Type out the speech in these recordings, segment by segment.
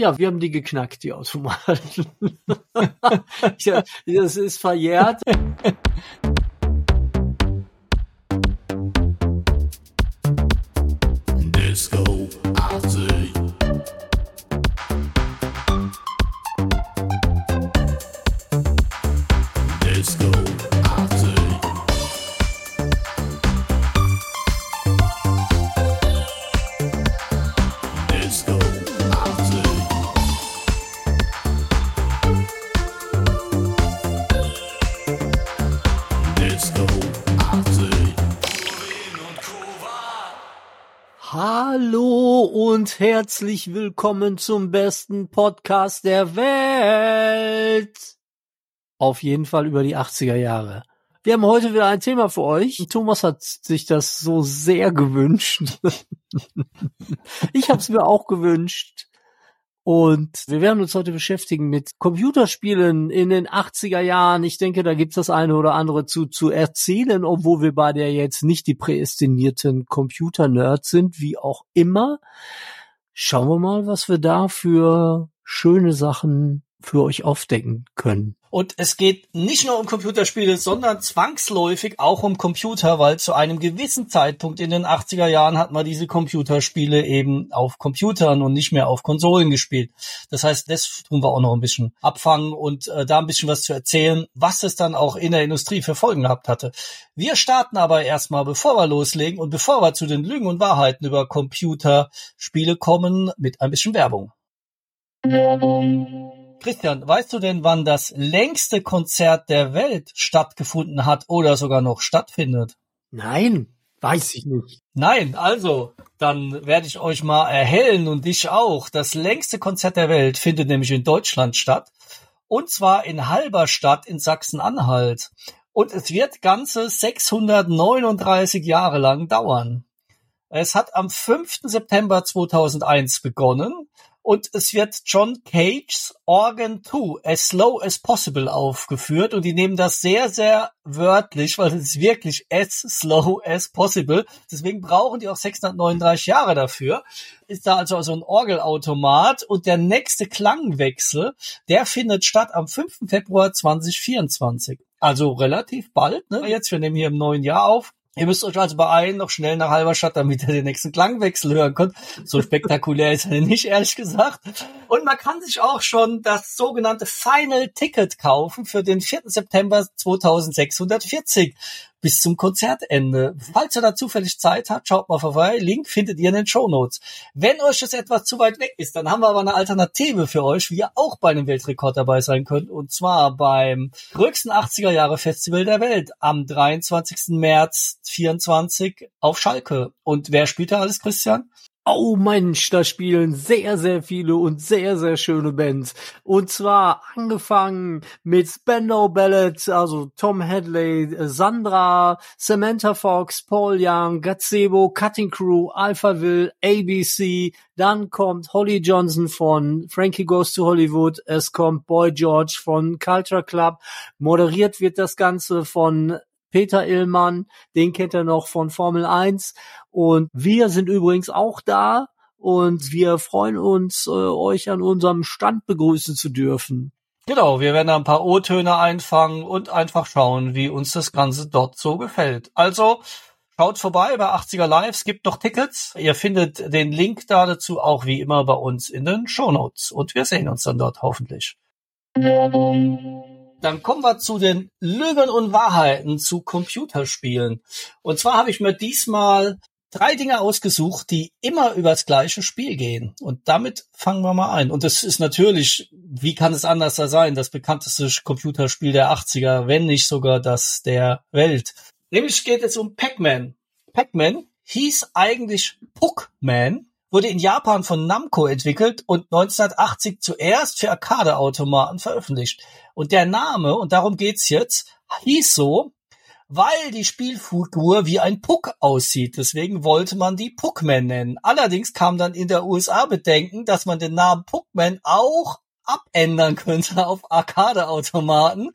Ja, wir haben die geknackt, die Automaten. das ist verjährt. herzlich willkommen zum besten Podcast der Welt. Auf jeden Fall über die 80er Jahre. Wir haben heute wieder ein Thema für euch. Thomas hat sich das so sehr gewünscht. ich habe es mir auch gewünscht. Und wir werden uns heute beschäftigen mit Computerspielen in den 80er Jahren. Ich denke, da gibt's das eine oder andere zu, zu erzählen, obwohl wir beide ja jetzt nicht die präestinierten Computer-Nerds sind, wie auch immer. Schauen wir mal, was wir da für schöne Sachen für euch aufdecken können. Und es geht nicht nur um Computerspiele, sondern zwangsläufig auch um Computer, weil zu einem gewissen Zeitpunkt in den 80er Jahren hat man diese Computerspiele eben auf Computern und nicht mehr auf Konsolen gespielt. Das heißt, das tun wir auch noch ein bisschen abfangen und äh, da ein bisschen was zu erzählen, was es dann auch in der Industrie für Folgen gehabt hatte. Wir starten aber erstmal, bevor wir loslegen und bevor wir zu den Lügen und Wahrheiten über Computerspiele kommen, mit ein bisschen Werbung. Christian, weißt du denn, wann das längste Konzert der Welt stattgefunden hat oder sogar noch stattfindet? Nein, weiß ich nicht. Nein, also, dann werde ich euch mal erhellen und dich auch. Das längste Konzert der Welt findet nämlich in Deutschland statt. Und zwar in Halberstadt in Sachsen-Anhalt. Und es wird ganze 639 Jahre lang dauern. Es hat am 5. September 2001 begonnen und es wird John Cage's Organ 2 As Slow as Possible aufgeführt und die nehmen das sehr, sehr wörtlich, weil es ist wirklich as slow as possible. Deswegen brauchen die auch 639 Jahre dafür. Ist da also so ein Orgelautomat und der nächste Klangwechsel, der findet statt am 5. Februar 2024. Also relativ bald, ne? Jetzt, wir nehmen hier im neuen Jahr auf. Ihr müsst euch also beeilen, noch schnell nach Halberstadt, damit ihr den nächsten Klangwechsel hören könnt. So spektakulär ist er nicht, ehrlich gesagt. Und man kann sich auch schon das sogenannte Final Ticket kaufen für den 4. September 2640 bis zum Konzertende. Falls ihr da zufällig Zeit habt, schaut mal vorbei. Link findet ihr in den Show Notes. Wenn euch das etwas zu weit weg ist, dann haben wir aber eine Alternative für euch, wie ihr auch bei einem Weltrekord dabei sein könnt. Und zwar beim größten 80er Jahre Festival der Welt am 23. März 24 auf Schalke. Und wer spielt da alles, Christian? Oh Mensch, da spielen sehr, sehr viele und sehr, sehr schöne Bands. Und zwar angefangen mit Spandau Ballet, also Tom Hadley, Sandra, Samantha Fox, Paul Young, Gazebo, Cutting Crew, Alphaville, ABC, dann kommt Holly Johnson von Frankie Goes to Hollywood, es kommt Boy George von Culture Club, moderiert wird das Ganze von Peter Illmann, den kennt er noch von Formel 1 und wir sind übrigens auch da und wir freuen uns, äh, euch an unserem Stand begrüßen zu dürfen. Genau, wir werden ein paar O-Töne einfangen und einfach schauen, wie uns das Ganze dort so gefällt. Also schaut vorbei bei 80er Live, es gibt noch Tickets. Ihr findet den Link da dazu auch wie immer bei uns in den Show Notes und wir sehen uns dann dort hoffentlich. Dann kommen wir zu den Lügen und Wahrheiten zu Computerspielen. Und zwar habe ich mir diesmal drei Dinge ausgesucht, die immer über das gleiche Spiel gehen. Und damit fangen wir mal ein. Und das ist natürlich, wie kann es anders sein, das bekannteste Computerspiel der 80er, wenn nicht sogar das der Welt. Nämlich geht es um Pac-Man. Pac-Man hieß eigentlich Puckman, wurde in Japan von Namco entwickelt und 1980 zuerst für Arcade-Automaten veröffentlicht. Und der Name, und darum geht's jetzt, hieß so, weil die Spielfigur wie ein Puck aussieht. Deswegen wollte man die Puckman nennen. Allerdings kam dann in der USA Bedenken, dass man den Namen Puckman auch abändern könnte auf Arcade-Automaten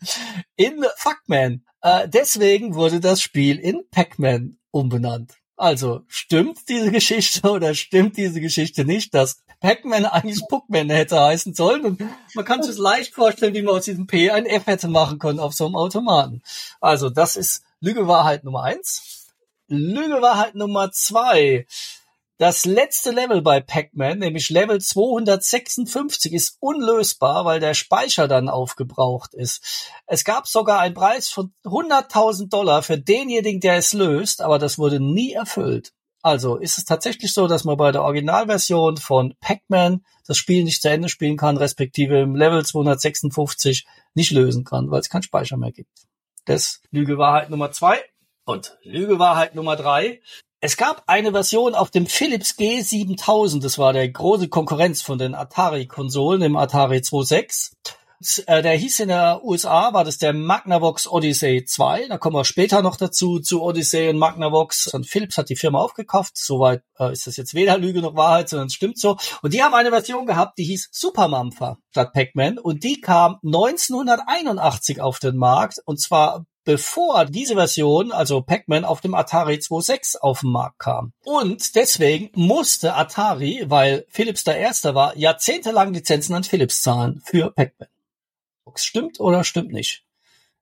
in Fuckman. Äh, deswegen wurde das Spiel in Pac-Man umbenannt. Also, stimmt diese Geschichte oder stimmt diese Geschichte nicht, dass Pac-Man eigentlich Puckman hätte heißen sollen? Und man kann sich leicht vorstellen, wie man aus diesem P ein F hätte machen können auf so einem Automaten. Also, das ist Lüge Wahrheit Nummer eins. Lüge Wahrheit Nummer zwei. Das letzte Level bei Pac-Man, nämlich Level 256, ist unlösbar, weil der Speicher dann aufgebraucht ist. Es gab sogar einen Preis von 100.000 Dollar für denjenigen, der es löst, aber das wurde nie erfüllt. Also ist es tatsächlich so, dass man bei der Originalversion von Pac-Man das Spiel nicht zu Ende spielen kann, respektive im Level 256 nicht lösen kann, weil es keinen Speicher mehr gibt. Das Lüge Wahrheit Nummer zwei. Und Lüge Wahrheit Nummer drei. Es gab eine Version auf dem Philips G7000, das war der große Konkurrenz von den Atari-Konsolen, dem Atari 26. Äh, Der hieß in der USA, war das der Magnavox Odyssey 2. Da kommen wir später noch dazu, zu Odyssey und Magnavox. Und Philips hat die Firma aufgekauft. Soweit äh, ist das jetzt weder Lüge noch Wahrheit, sondern es stimmt so. Und die haben eine Version gehabt, die hieß Super Mampfer statt Pac-Man. Und die kam 1981 auf den Markt. Und zwar bevor diese Version, also Pac-Man, auf dem Atari 26 auf den Markt kam. Und deswegen musste Atari, weil Philips der Erste war, jahrzehntelang Lizenzen an Philips zahlen für Pac-Man. Ob es stimmt oder stimmt nicht.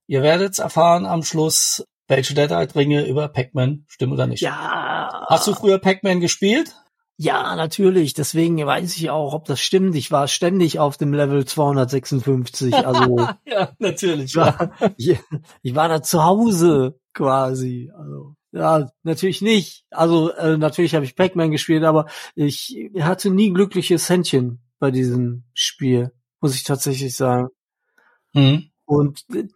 Ihr werdet erfahren am Schluss, welche Dead-Eye-Ringe über Pac-Man stimmen oder nicht. Ja. Hast du früher Pac-Man gespielt? Ja, natürlich. Deswegen weiß ich auch, ob das stimmt. Ich war ständig auf dem Level 256. Also ja, natürlich. ich war, ich, ich war da zu Hause quasi. Also ja, natürlich nicht. Also äh, natürlich habe ich Pac-Man gespielt, aber ich hatte nie glückliches Händchen bei diesem Spiel, muss ich tatsächlich sagen. Mhm. Und äh,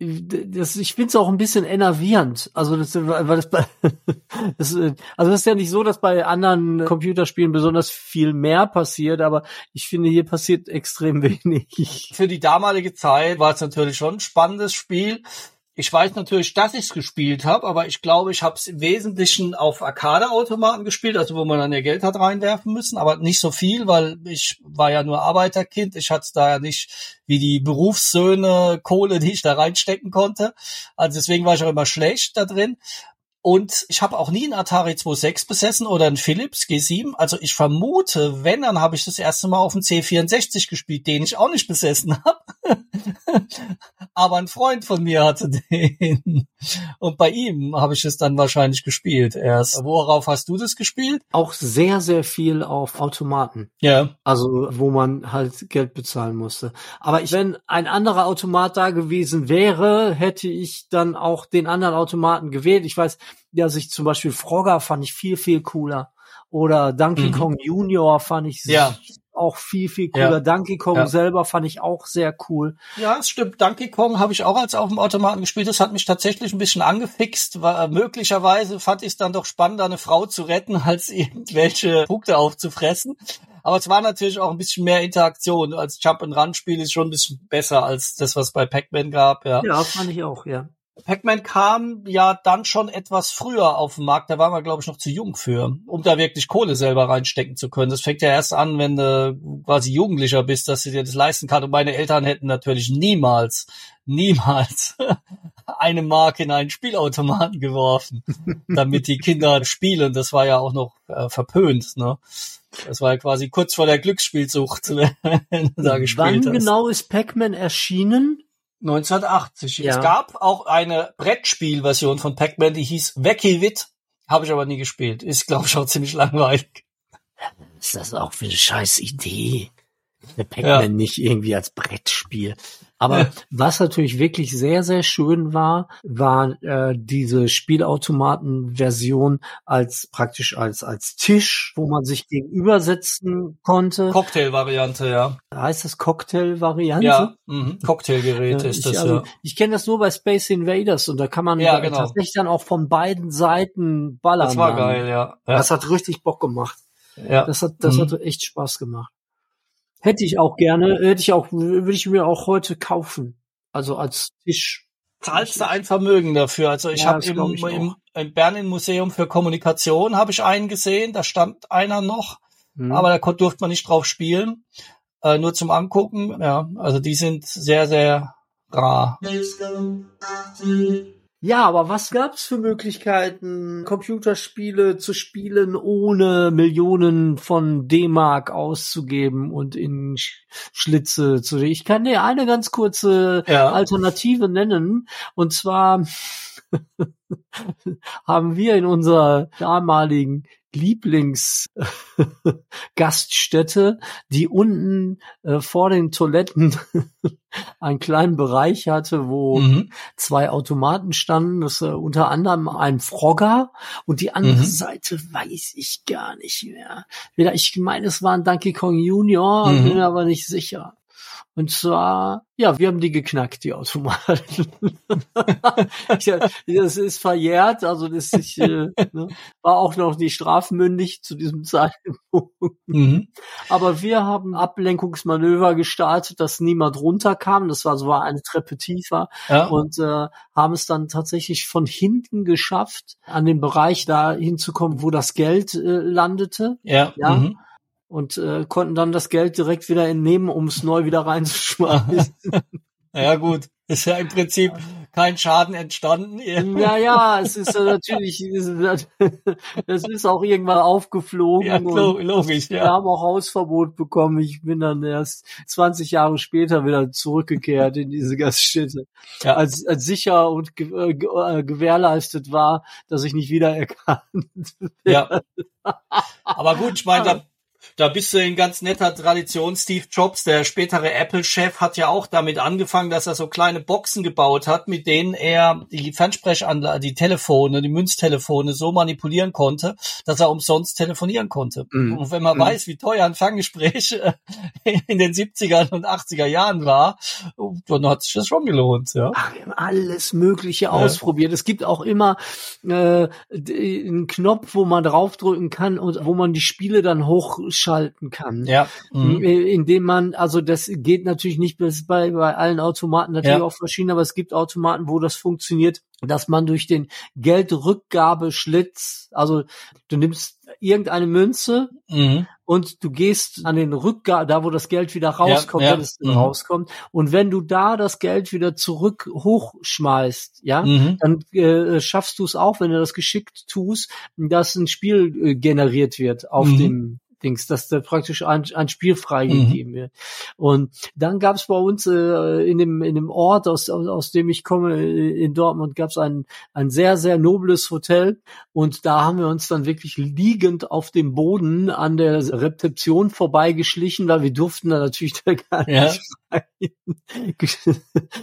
das, ich finde es auch ein bisschen enervierend. Also das, weil das, das, äh, also das ist ja nicht so, dass bei anderen Computerspielen besonders viel mehr passiert, aber ich finde, hier passiert extrem wenig. Für die damalige Zeit war es natürlich schon ein spannendes Spiel. Ich weiß natürlich, dass ich es gespielt habe, aber ich glaube, ich habe es im Wesentlichen auf Arcade-Automaten gespielt, also wo man dann ihr Geld hat reinwerfen müssen, aber nicht so viel, weil ich war ja nur Arbeiterkind. Ich hatte da ja nicht wie die Berufssöhne Kohle, die ich da reinstecken konnte. Also deswegen war ich auch immer schlecht da drin. Und ich habe auch nie einen Atari 26 besessen oder einen Philips G7. Also ich vermute, wenn, dann habe ich das erste Mal auf dem C64 gespielt, den ich auch nicht besessen habe. Aber ein Freund von mir hatte den. Und bei ihm habe ich es dann wahrscheinlich gespielt erst. Worauf hast du das gespielt? Auch sehr, sehr viel auf Automaten. Ja. Also, wo man halt Geld bezahlen musste. Aber ich, wenn ein anderer Automat da gewesen wäre, hätte ich dann auch den anderen Automaten gewählt. Ich weiß, ja, sich zum Beispiel Frogger fand ich viel, viel cooler. Oder Donkey Mhm. Kong Junior fand ich Ja. auch viel, viel cooler. Ja. Donkey Kong Ja. selber fand ich auch sehr cool. Ja, es stimmt. Donkey Kong habe ich auch als auf dem Automaten gespielt. Das hat mich tatsächlich ein bisschen angefixt. War, äh, möglicherweise fand ich es dann doch spannender, eine Frau zu retten, als irgendwelche Punkte aufzufressen. Aber es war natürlich auch ein bisschen mehr Interaktion. Als Jump-and-Run-Spiel ist schon ein bisschen besser als das, was bei Pac-Man gab. Ja. Ja, fand ich auch, ja. Pac-Man kam ja dann schon etwas früher auf den Markt. Da waren wir, glaube ich, noch zu jung für, um da wirklich Kohle selber reinstecken zu können. Das fängt ja erst an, wenn du quasi Jugendlicher bist, dass du dir das leisten kannst. Und meine Eltern hätten natürlich niemals, niemals eine Mark in einen Spielautomaten geworfen, damit die Kinder spielen. Das war ja auch noch äh, verpönt. Ne? Das war ja quasi kurz vor der Glücksspielsucht, wenn du da gespielt Wann hast. genau ist Pac-Man erschienen? 1980. Ja. Es gab auch eine Brettspielversion von Pac-Man, die hieß Wacky Wit. Habe ich aber nie gespielt. Ist, glaube ich, auch ziemlich langweilig. ist das auch für eine scheiß Idee? Der Pac-Man Ja. nicht irgendwie als Brettspiel. Aber was natürlich wirklich sehr, sehr schön war, war äh, diese Spielautomaten-Version als praktisch als als Tisch, wo man sich gegenübersetzen konnte. Cocktail-Variante, ja. heißt das Cocktail-Variante? Ja, mhm. Cocktailgerät Ja, ist ich, das, also, ja. ich kenne das nur bei Space Invaders und da kann man Ja, genau. tatsächlich dann auch von beiden Seiten ballern. Das war dann. geil, ja. Ja, Das hat richtig Bock gemacht. ja. Das hat, das Mhm. hat echt Spaß gemacht. Hätte ich auch gerne, hätte ich auch, würde ich mir auch heute kaufen. Also als Tisch. zahlst du ein Vermögen dafür. Also ich Ja, habe im, ich im, im Berlin Museum für Kommunikation habe ich einen gesehen, da stand einer noch, Hm. aber da durfte man nicht drauf spielen, äh, nur zum Angucken. Ja, also die sind sehr, sehr rar. Ja, aber was gab's für Möglichkeiten, Computerspiele zu spielen, ohne Millionen von D-Mark auszugeben und in Sch Schlitze zu. Ich kann dir eine ganz kurze Ja. Alternative nennen. Und zwar haben wir in unserer damaligen Lieblingsgaststätte, die unten äh, vor den Toiletten einen kleinen Bereich hatte, wo Mhm. zwei Automaten standen, das äh, unter anderem ein Frogger und die andere Mhm. Seite weiß ich gar nicht mehr. Ich meine, es war ein Donkey Kong Junior, Mhm. bin aber nicht sicher. Und zwar, ja, wir haben die geknackt, die Automaten. das ist verjährt, also das ist, äh, ne, war auch noch nicht strafmündig zu diesem Zeitpunkt. Mhm. Aber wir haben Ablenkungsmanöver gestartet, dass niemand runterkam. Das war so war eine Treppe tiefer Ja. und äh, haben es dann tatsächlich von hinten geschafft, an den Bereich da hinzukommen, wo das Geld äh, landete ja. Ja. Mhm. Und äh, konnten dann das Geld direkt wieder entnehmen, um es neu wieder reinzuschmeißen. Ja, gut. Ist ja im Prinzip kein Schaden entstanden. ja, ja, es ist äh, natürlich, es ist, auch irgendwann aufgeflogen. Ja, logisch, Wir ja. haben auch Hausverbot bekommen. Ich bin dann erst 20 Jahre später wieder zurückgekehrt in diese Gaststätte. Ja. Als, als sicher und ge äh, ge äh, gewährleistet war, dass ich nicht wiedererkannt Ja. Aber gut, ich meine, da, da bist du in ganz netter Tradition. Steve Jobs, der spätere Apple-Chef, hat ja auch damit angefangen, dass er so kleine Boxen gebaut hat, mit denen er die Fernsprechanlage, die Telefone, die Münztelefone so manipulieren konnte, dass er umsonst telefonieren konnte. Mhm. Und wenn man Mhm. weiß, wie teuer ein Ferngespräch äh, in den 70er und 80er Jahren war, dann hat sich das schon gelohnt, ja. Ach, wir haben alles Mögliche ausprobiert. Es gibt auch immer äh, einen Knopf, wo man draufdrücken kann und wo man die Spiele dann hochschalten kann. Ja. Mhm. Indem man, also das geht natürlich nicht bis bei, bei allen Automaten natürlich Ja. auch verschieden, aber es gibt Automaten, wo das funktioniert, dass man durch den Geldrückgabeschlitz, also du nimmst irgendeine Münze Mhm. und du gehst an den Rückgabe, da wo das Geld wieder rauskommt, ja. wenn es Mhm. rauskommt. Und wenn du da das Geld wieder zurück hochschmeißt, ja, Mhm. dann äh, schaffst du es auch, wenn du das geschickt tust, dass ein Spiel äh, generiert wird auf Mhm. dem Dings, dass da praktisch ein, ein Spiel freigegeben wird. Und dann gab es bei uns äh, in dem in dem Ort, aus, aus, aus dem ich komme, äh, in Dortmund, gab es ein ein sehr sehr nobles Hotel und da haben wir uns dann wirklich liegend auf dem Boden an der Rezeption vorbeigeschlichen, weil wir durften da natürlich da gar Ja. nicht rein.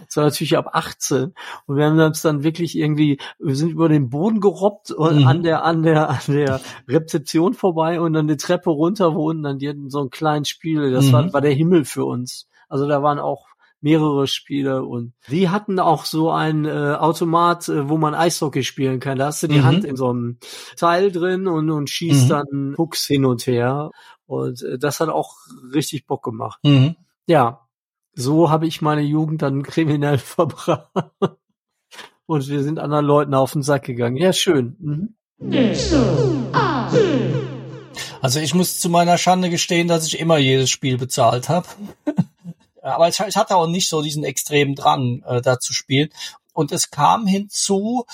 Das war natürlich ab 18 und wir haben uns dann wirklich irgendwie, wir sind über den Boden gerobbt und Mhm. an der an der an der Rezeption vorbei und dann die Treppe runter, wo unten dann die hatten so ein kleines Spiel, das Mhm. war, war der Himmel für uns. Also da waren auch mehrere Spiele und die hatten auch so ein äh, Automat, äh, wo man Eishockey spielen kann. Da hast du die Mhm. Hand in so einem Teil drin und, und schießt Mhm. dann Pucks hin und her. Und äh, das hat auch richtig Bock gemacht. Mhm. Ja, so habe ich meine Jugend dann kriminell verbracht. Und wir sind anderen Leuten auf den Sack gegangen. Ja, schön. Mhm. Also ich muss zu meiner Schande gestehen, dass ich immer jedes Spiel bezahlt habe. Aber ich, ich hatte auch nicht so diesen extremen Drang, äh, da zu spielen. Und es kam hinzu,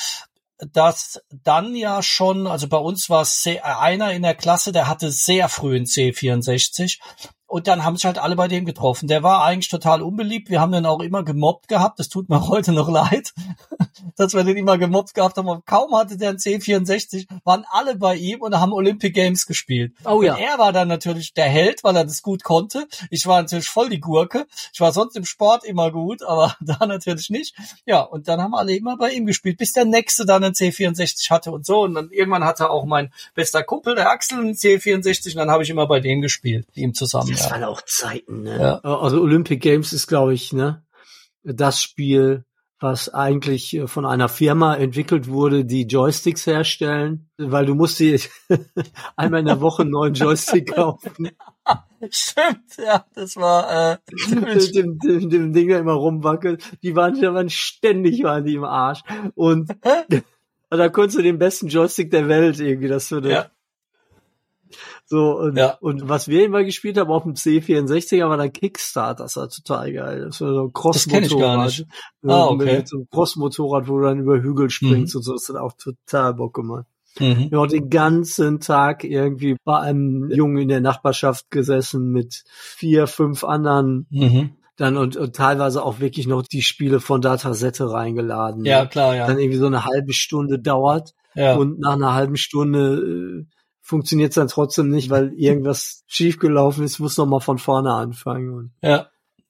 dass dann ja schon, also bei uns war es einer in der Klasse, der hatte sehr früh einen C64 und dann haben sich halt alle bei dem getroffen. Der war eigentlich total unbeliebt. Wir haben den auch immer gemobbt gehabt. Das tut mir heute noch leid, dass wir den immer gemobbt gehabt haben. Und kaum hatte der einen C64, waren alle bei ihm und haben Olympic Games gespielt. Oh ja. Und er war dann natürlich der Held, weil er das gut konnte. Ich war natürlich voll die Gurke. Ich war sonst im Sport immer gut, aber da natürlich nicht. Ja, und dann haben alle immer bei ihm gespielt, bis der Nächste dann einen C64 hatte und so. Und dann irgendwann hatte auch mein bester Kumpel, der Axel, einen C64 und dann habe ich immer bei dem gespielt, ihm zusammen. Das Ja. waren auch Zeiten, ne? Ja. Also Olympic Games ist, glaube ich, ne, das Spiel, was eigentlich äh, von einer Firma entwickelt wurde, die Joysticks herstellen, weil du musst dir einmal in der Woche einen neuen Joystick kaufen, Stimmt, ja, das war äh, mit dem, dem, dem Ding da immer rumwackeln. Die waren, die waren ständig waren die im Arsch. Und da konntest du den besten Joystick der Welt irgendwie, das würde. Ja. So, und, Ja. und was wir immer gespielt haben auf dem C64er war dann Kickstart, das war total geil. Das war so ein Crossmotorrad. Ah, okay. Mit so einem Crossmotorrad, wo du dann über Hügel springst und so, das hat auch total Bock gemacht. Mhm. Wir haben den ganzen Tag irgendwie bei einem Jungen in der Nachbarschaft gesessen mit vier, fünf anderen Mhm. dann und, und teilweise auch wirklich noch die Spiele von Datasette reingeladen. Ja, klar, ja. Dann irgendwie so eine halbe Stunde dauert ja. und nach einer halben Stunde äh, funktioniert es dann trotzdem nicht, weil irgendwas schiefgelaufen ist, muss noch mal von vorne anfangen. Und, ja.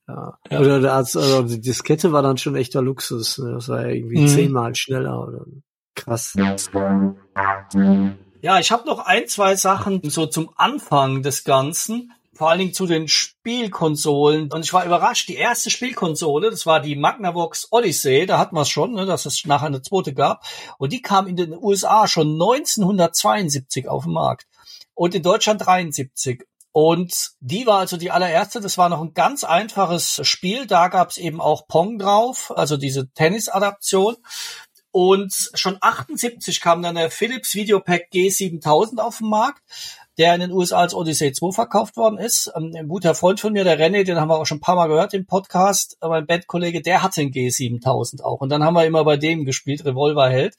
ja. Ja. Oder das, also die Diskette war dann schon echter Luxus. Ne? Das war ja irgendwie Mhm. zehnmal schneller oder krass. Ja, ich habe noch ein, zwei Sachen so zum Anfang des Ganzen, vor allen Dingen zu den Spielkonsolen. Und ich war überrascht, die erste Spielkonsole, das war die Magnavox Odyssey, da hatten wir es schon, ne, dass es nachher eine zweite gab. Und die kam in den USA schon 1972 auf den Markt und in Deutschland 73. Und die war also die allererste, das war noch ein ganz einfaches Spiel, da gab es eben auch Pong drauf, also diese Tennis-Adaption. Und schon 78 kam dann der Philips Videopack G7000 auf den Markt, der in den USA als Odyssey 2 verkauft worden ist. Ähm, Ein guter Freund von mir, der René, den haben wir auch schon ein paar Mal gehört im Podcast, äh, mein Bandkollege, der hatte einen G7000 auch. Und dann haben wir immer bei dem gespielt, Revolverheld.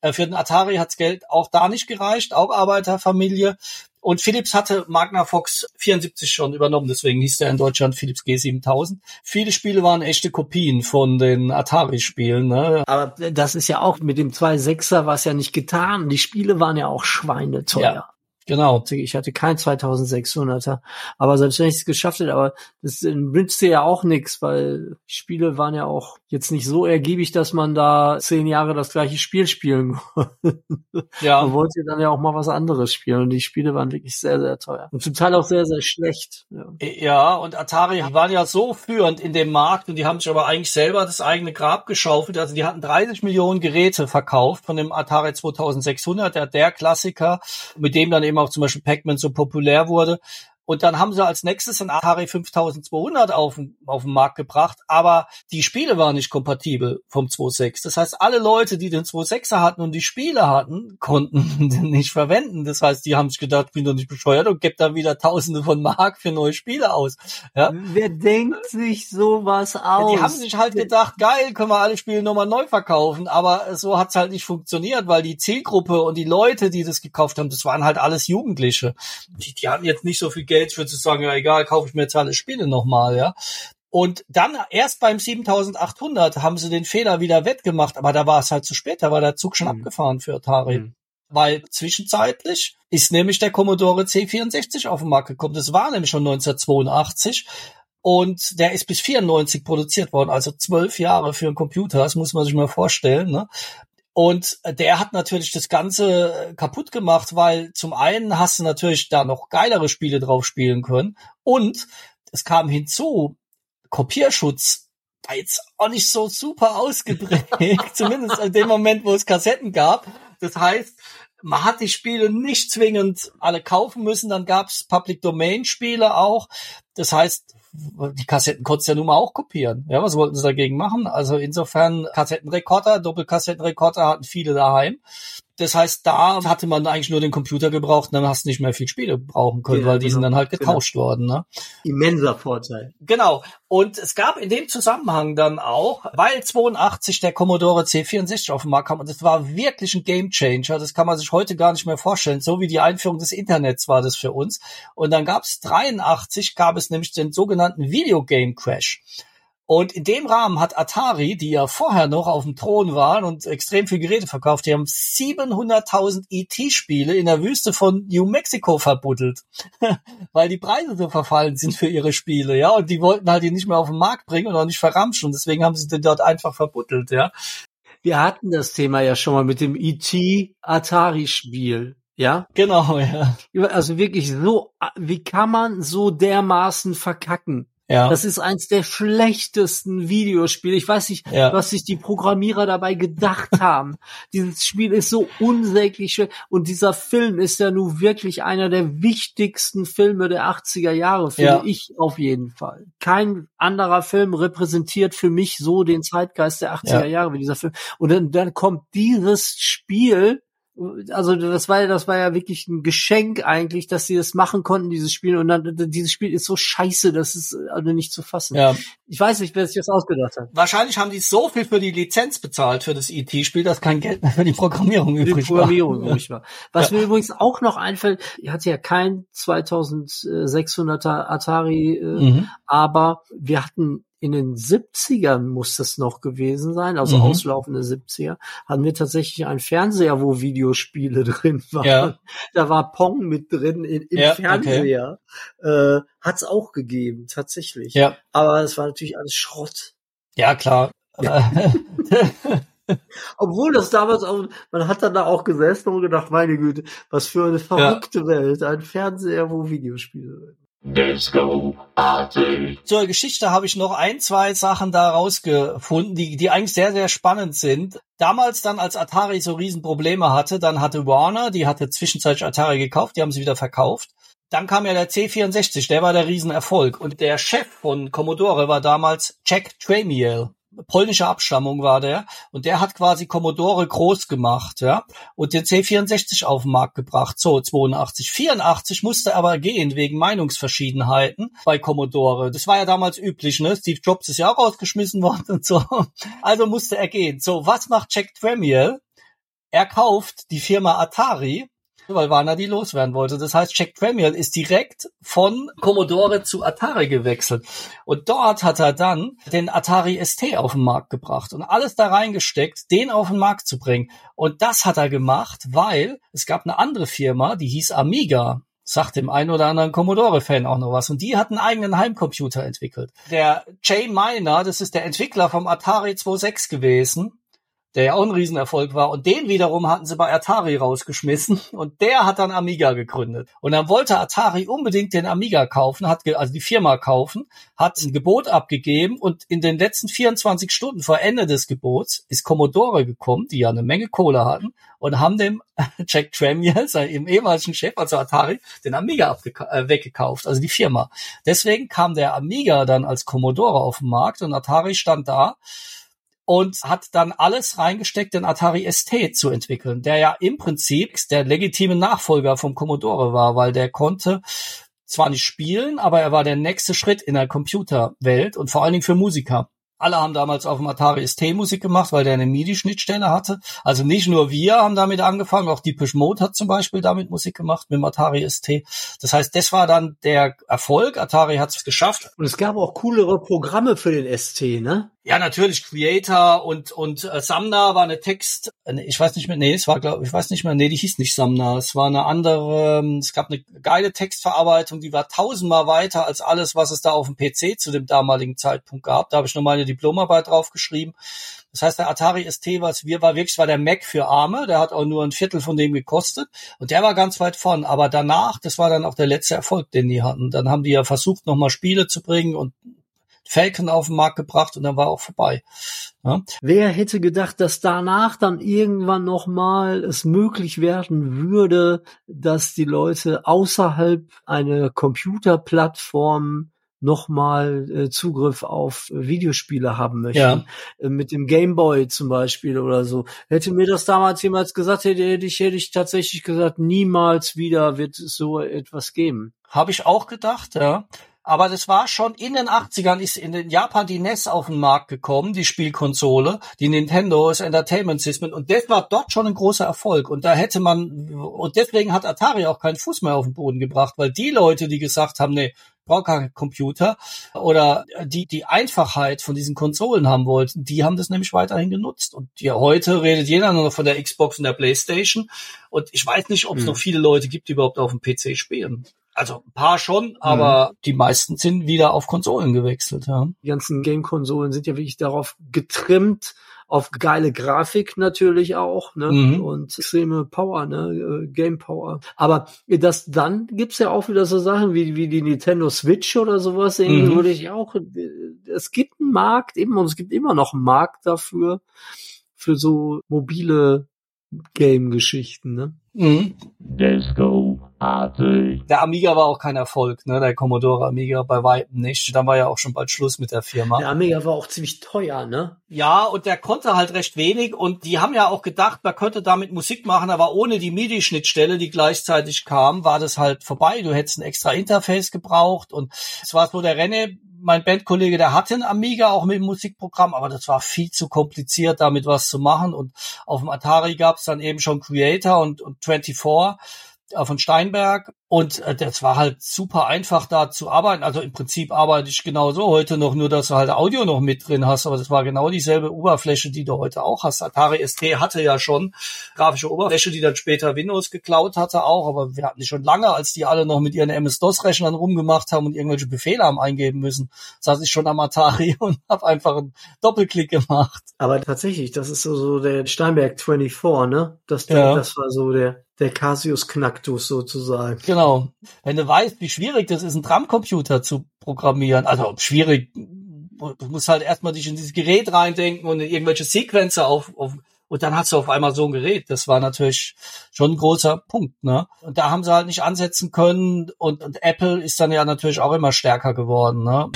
Äh, Für den Atari hat's Geld auch da nicht gereicht, auch Arbeiterfamilie. Und Philips hatte Magnavox 74 schon übernommen, deswegen hieß der in Deutschland Philips G7000. Viele Spiele waren echte Kopien von den Atari-Spielen. Ne? Aber das ist ja auch mit dem 2.6er war es ja nicht getan. Die Spiele waren ja auch schweineteuer. Ja. Genau. Ich hatte kein 2600er, aber selbst wenn ich es geschafft hätte, aber das nützte ja auch nichts, weil Spiele waren ja auch jetzt nicht so ergiebig, dass man da zehn Jahre das gleiche Spiel spielen konnte. Ja. Man wollte dann ja auch mal was anderes spielen und die Spiele waren wirklich sehr, sehr teuer. Und zum Teil auch sehr, sehr schlecht. Ja. Ja, und Atari waren ja so führend in dem Markt und die haben sich aber eigentlich selber das eigene Grab geschaufelt. Also die hatten 30 Millionen Geräte verkauft von dem Atari 2600, der, der Klassiker, mit dem dann eben auch zum Beispiel Pac-Man so populär wurde. Und dann haben sie als nächstes ein Atari 5200 auf, den- auf den Markt gebracht, aber die Spiele waren nicht kompatibel vom 2.6. Das heißt, alle Leute, die den 2.6er hatten und die Spiele hatten, konnten den nicht verwenden. Das heißt, die haben sich gedacht, ich bin doch nicht bescheuert und gebe dann wieder Tausende von Mark für neue Spiele aus. Ja. Wer denkt sich sowas aus? Die haben sich halt gedacht, geil, können wir alle Spiele nochmal neu verkaufen, aber so hat's halt nicht funktioniert, weil die Zielgruppe und die Leute, die das gekauft haben, das waren halt alles Jugendliche. Die, die hatten jetzt nicht so viel Geld für zu sagen, ja egal, kaufe ich mir jetzt alle Spiele nochmal, ja. Und dann erst beim 7800 haben sie den Fehler wieder wettgemacht, aber da war es halt zu spät, da war der Zug schon Mhm. abgefahren für Atari. Mhm. Weil zwischenzeitlich ist nämlich der Commodore C64 auf den Markt gekommen. Das war nämlich schon 1982. Und der ist bis 94 produziert worden, also zwölf Jahre für einen Computer, das muss man sich mal vorstellen. Ne? Und der hat natürlich das Ganze äh, kaputt gemacht, weil zum einen hast du natürlich da noch geilere Spiele drauf spielen können. Und es kam hinzu, Kopierschutz war jetzt auch nicht so super ausgeprägt, zumindest in dem Moment, wo es Kassetten gab. Das heißt, man hat die Spiele nicht zwingend alle kaufen müssen, dann gab's Public Domain Spiele auch. Das heißt, die Kassetten konntest ja nun mal auch kopieren. Ja, was wollten sie dagegen machen? Also insofern Kassettenrekorder, Doppelkassettenrekorder hatten viele daheim. Das heißt, da hatte man eigentlich nur den Computer gebraucht, und dann hast du nicht mehr viel Spiele brauchen können, Ja, weil die sind genau, dann halt getauscht worden. Ne? Immenser Vorteil. Genau. Und es gab in dem Zusammenhang dann auch, weil 82 der Commodore C64 auf den Markt kam, und das war wirklich ein Game Changer, das kann man sich heute gar nicht mehr vorstellen, so wie die Einführung des Internets war das für uns. Und dann gab es 83, gab es nämlich den sogenannten Videogame Crash. Und in dem Rahmen hat Atari, die ja vorher noch auf dem Thron waren und extrem viel Geräte verkauft, die haben 700.000 ET-Spiele in der Wüste von New Mexico verbuddelt, weil die Preise so verfallen sind für ihre Spiele, ja, und die wollten halt die nicht mehr auf den Markt bringen und auch nicht verramschen und deswegen haben sie den dort einfach verbuddelt, ja. Wir hatten das Thema ja schon mal mit dem E.T. Atari-Spiel. Ja, Genau, ja. also wirklich so, wie kann man so dermaßen verkacken? Ja. Das ist eins der schlechtesten Videospiele. Ich weiß nicht, Ja. was sich die Programmierer dabei gedacht haben. Dieses Spiel ist so unsäglich schwer. Und dieser Film ist ja nun wirklich einer der wichtigsten Filme der 80er Jahre, finde Ja. ich auf jeden Fall. Kein anderer Film repräsentiert für mich so den Zeitgeist der 80er Ja. Jahre wie dieser Film. Und dann, dann kommt dieses Spiel also das war ja, das war ja wirklich ein Geschenk eigentlich, dass sie das machen konnten, dieses Spiel. Und dann, dieses Spiel ist so scheiße, das ist also nicht zu fassen. Ja. Ich weiß nicht, wer sich das ausgedacht hat. Wahrscheinlich haben die so viel für die Lizenz bezahlt für das ET-Spiel, dass kein Geld mehr für die Programmierung Die übrig Programmierung war. übrig war. Was Ja. mir übrigens auch noch einfällt, ich hatte ja kein 2600er Atari, äh, Mhm. aber wir hatten in den 70ern muss das noch gewesen sein, also Mhm. auslaufende 70er, hatten wir tatsächlich einen Fernseher, wo Videospiele drin waren. Ja. Da war Pong mit drin in, im Ja, okay. Fernseher. Äh, hat's auch gegeben, tatsächlich. Ja, Aber es war natürlich alles Schrott. ja klar. Obwohl das damals auch, man hat dann da auch gesessen und gedacht, meine Güte, was für eine verrückte Welt. Ein Fernseher, wo Videospiele drin Disco Arcade. Zur Geschichte habe ich noch ein, zwei Sachen da rausgefunden, die, die eigentlich sehr, sehr spannend sind. Damals dann, als Atari so Riesenprobleme hatte, dann hatte Warner, die hatte zwischenzeitlich Atari gekauft, die haben sie wieder verkauft. Dann kam ja der C64, der war der Riesenerfolg. Und der Chef von Commodore war damals Jack Tramiel. Polnische Abstammung war der. Und der hat quasi Commodore groß gemacht, ja. Und den C64 auf den Markt gebracht. So, 82. 84 musste aber gehen wegen Meinungsverschiedenheiten bei Commodore. Das war ja damals üblich, ne? Steve Jobs ist ja auch rausgeschmissen worden und so. Also musste er gehen. So, was macht Jack Tramiel? Er kauft die Firma Atari weil Warner die loswerden wollte. Das heißt, Jack Tramiel ist direkt von Commodore zu Atari gewechselt. Und dort hat er dann den Atari ST auf den Markt gebracht und alles da reingesteckt, den auf den Markt zu bringen. Und das hat er gemacht, weil es gab eine andere Firma, die hieß Amiga. Sagt dem einen oder anderen Commodore-Fan auch noch was. Und die hat einen eigenen Heimcomputer entwickelt. Der Jay Miner, das ist der Entwickler vom Atari 26 gewesen der ja auch ein Riesenerfolg war. Und den wiederum hatten sie bei Atari rausgeschmissen und der hat dann Amiga gegründet. Und dann wollte Atari unbedingt den Amiga kaufen, hat also die Firma kaufen, hat ein Gebot abgegeben und in den letzten 24 Stunden vor Ende des Gebots ist Commodore gekommen, die ja eine Menge Kohle hatten und haben dem Jack Tramiel, seinem ehemaligen Chef, also Atari, den Amiga äh, weggekauft, also die Firma. Deswegen kam der Amiga dann als Commodore auf den Markt und Atari stand da und hat dann alles reingesteckt, den Atari ST zu entwickeln, der ja im Prinzip der legitime Nachfolger vom Commodore war, weil der konnte zwar nicht spielen, aber er war der nächste Schritt in der Computerwelt und vor allen Dingen für Musiker. Alle haben damals auf dem Atari ST Musik gemacht, weil der eine MIDI-Schnittstelle hatte. Also nicht nur wir haben damit angefangen, auch Deepish Mode hat zum Beispiel damit Musik gemacht mit dem Atari ST. Das heißt, das war dann der Erfolg. Atari hat es geschafft. Und es gab auch coolere Programme für den ST, ne? Ja, natürlich Creator und und äh, Samna war eine Text, äh, ich weiß nicht mehr, nee, es war glaube ich weiß nicht mehr, nee, die hieß nicht Samna, es war eine andere, ähm, es gab eine geile Textverarbeitung, die war tausendmal weiter als alles, was es da auf dem PC zu dem damaligen Zeitpunkt gab. Da habe ich noch meine Diplomarbeit drauf geschrieben. Das heißt, der Atari ST, was wir war wirklich war der Mac für Arme, der hat auch nur ein Viertel von dem gekostet und der war ganz weit vorn. Aber danach, das war dann auch der letzte Erfolg, den die hatten. Dann haben die ja versucht, nochmal Spiele zu bringen und Falcon auf den Markt gebracht und dann war auch vorbei. Ja. Wer hätte gedacht, dass danach dann irgendwann nochmal es möglich werden würde, dass die Leute außerhalb einer Computerplattform nochmal äh, Zugriff auf äh, Videospiele haben möchten. Ja. Äh, mit dem Gameboy zum Beispiel oder so. Hätte mir das damals jemals gesagt, hätte, hätte ich, hätte ich tatsächlich gesagt, niemals wieder wird es so etwas geben. Habe ich auch gedacht, ja. Aber das war schon in den 80ern ist in den Japan die NES auf den Markt gekommen, die Spielkonsole, die Nintendo's Entertainment System und das war dort schon ein großer Erfolg und da hätte man und deswegen hat Atari auch keinen Fuß mehr auf den Boden gebracht, weil die Leute, die gesagt haben, nee, brauche keinen Computer oder die die Einfachheit von diesen Konsolen haben wollten, die haben das nämlich weiterhin genutzt und ja heute redet jeder nur noch von der Xbox und der PlayStation und ich weiß nicht, ob es Hm. noch viele Leute gibt, die überhaupt auf dem PC spielen. Also ein paar schon, aber die meisten sind wieder auf Konsolen gewechselt. Ja. Die ganzen Game-Konsolen sind ja wirklich darauf getrimmt, auf geile Grafik natürlich auch, ne? Mhm. Und extreme Power, ne? Äh, Game Power. Aber das dann gibt's ja auch wieder so Sachen wie, wie die Nintendo Switch oder sowas, irgendwie Mhm. würde ich auch, äh, es gibt einen Markt eben und es gibt immer noch einen Markt dafür, für so mobile Game-Geschichten, ne? Mhm. Disco-artig. Der Amiga war auch kein Erfolg, ne? Der Commodore Amiga bei weitem nicht. Da war ja auch schon bald Schluss mit der Firma. Der Amiga war auch ziemlich teuer, ne? Ja, und der konnte halt recht wenig und die haben ja auch gedacht, man könnte damit Musik machen, aber ohne die MIDI-Schnittstelle, die gleichzeitig kam, war das halt vorbei. Du hättest ein extra Interface gebraucht und es war so der Renne, mein Bandkollege, der hatte einen Amiga auch mit dem Musikprogramm, aber das war viel zu kompliziert, damit was zu machen. Und auf dem Atari gab es dann eben schon Creator und, und 24 äh, von Steinberg und äh, das war halt super einfach da zu arbeiten. Also im Prinzip arbeite ich genauso heute noch, nur dass du halt Audio noch mit drin hast, aber das war genau dieselbe Oberfläche, die du heute auch hast. Atari ST hatte ja schon grafische Oberfläche, die dann später Windows geklaut hatte auch, aber wir hatten die schon lange, als die alle noch mit ihren MS-DOS-Rechnern rumgemacht haben und irgendwelche Befehle haben eingeben müssen, saß ich schon am Atari und habe einfach einen Doppelklick gemacht. Aber tatsächlich, das ist so, so der Steinberg 24, ne? Das, Ja. das war so der, der Casius Knacktus sozusagen. Genau. Wenn du weißt, wie schwierig das ist, einen Drumcomputer zu programmieren, also schwierig, du musst halt erstmal dich in dieses Gerät reindenken und in irgendwelche Sequenzer auf, auf und dann hast du auf einmal so ein Gerät. Das war natürlich schon ein großer Punkt, ne? Und da haben sie halt nicht ansetzen können und, und Apple ist dann ja natürlich auch immer stärker geworden, ne?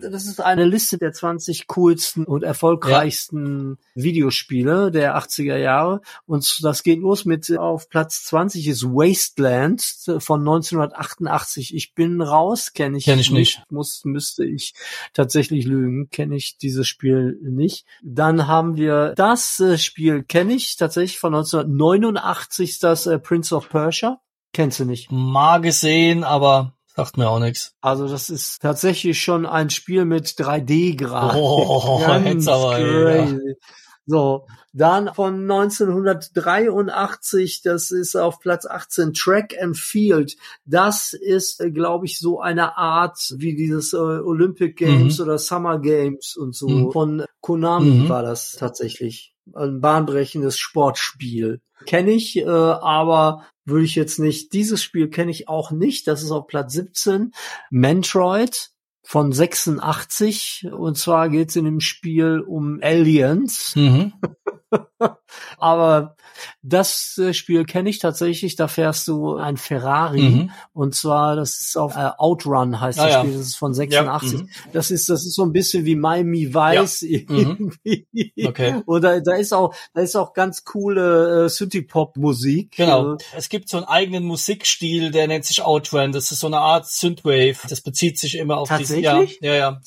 Das ist eine Liste der 20 coolsten und erfolgreichsten Videospiele der 80er Jahre. Und das geht los mit äh, auf Platz 20 ist Wasteland von 1988. Ich bin raus, kenne ich, Kenn ich nicht. Muss, müsste ich tatsächlich lügen, kenne ich dieses Spiel nicht. Dann haben wir das äh, Spiel, kenne ich tatsächlich von 1989, ist das äh, Prince of Persia. Kennst du nicht? Mal gesehen, aber sagt mir auch nichts. Also das ist tatsächlich schon ein Spiel mit 3D-Grafik. Oh, jetzt aber, ja. So, dann von 1983, das ist auf Platz 18, Track and Field. Das ist, glaube ich, so eine Art wie dieses äh, Olympic Games Mhm. oder Summer Games und so. Mhm. Von Konami Mhm. war das tatsächlich. Ein bahnbrechendes Sportspiel. Kenne ich, äh, aber würde ich jetzt nicht. Dieses Spiel kenne ich auch nicht. Das ist auf Platz 17. Metroid von 86. Und zwar geht es in dem Spiel um Aliens. Mhm. Aber das äh, Spiel kenne ich tatsächlich. Da fährst du ein Ferrari. Mhm. Und zwar, das ist auf äh, Outrun heißt Ah, das ja. Spiel. Das ist von 86. mhm. Das ist, das ist so ein bisschen wie Miami Vice irgendwie. Okay. Und da, ist auch, da ist auch ganz coole äh, Synthie-Pop-Musik. Genau. Äh, Es gibt so einen eigenen Musikstil, der nennt sich Outrun. Das ist so eine Art Synthwave. Das bezieht sich immer auf diese, ja, Tatsächlich? ja, ja.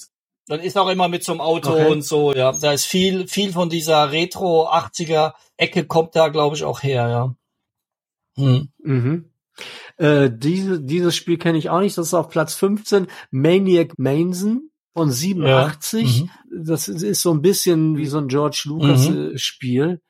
Dann ist auch immer mit so einem Auto Okay. und so, ja. Da ist viel, viel von dieser Retro 80er Ecke kommt da, glaube ich, auch her, ja. Hm. Mhm. Äh, diese, dieses Spiel kenne ich auch nicht. Das ist auf Platz 15. Maniac Manson von 87. Mhm. Das ist, so ein bisschen wie so ein George Lucas Mhm. Spiel.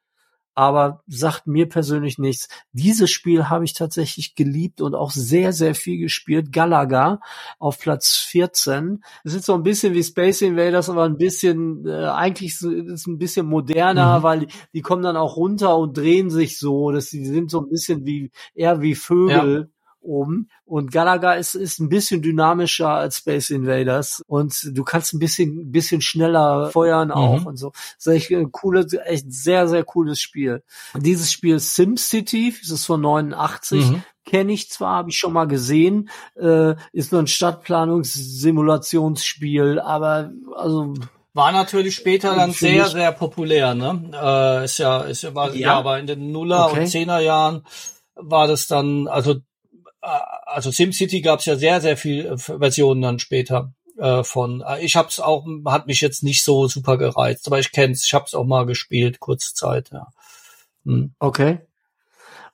Aber sagt mir persönlich nichts. Dieses Spiel habe ich tatsächlich geliebt und auch sehr, sehr viel gespielt. Galaga auf Platz 14. Das ist so ein bisschen wie Space Invaders, aber ein bisschen, äh, eigentlich ist ein bisschen moderner, Mhm. weil die, die kommen dann auch runter und drehen sich so. Das, die sind so ein bisschen wie, eher wie Vögel. Oben und Galaga ist ist ein bisschen dynamischer als Space Invaders und du kannst ein bisschen bisschen schneller feuern auch Mhm. und so. Das ist echt ein cooles, echt sehr sehr cooles Spiel. Dieses Spiel SimCity, das ist von 89, Mhm. kenne ich zwar, habe ich schon mal gesehen, äh, ist nur ein Stadtplanungssimulationsspiel, aber also War natürlich später dann sehr, sehr populär, ne? Äh, ist ja, ist ja, war, ja. Ja. aber in den Nuller Okay. und Zehner Jahren war das dann, also, äh, also SimCity gab es ja sehr, sehr viel äh, Versionen dann später äh, von. Äh, Ich hab's auch, hat mich jetzt nicht so super gereizt, aber ich kenn's, ich hab's auch mal gespielt, kurze Zeit, ja. Hm. Okay.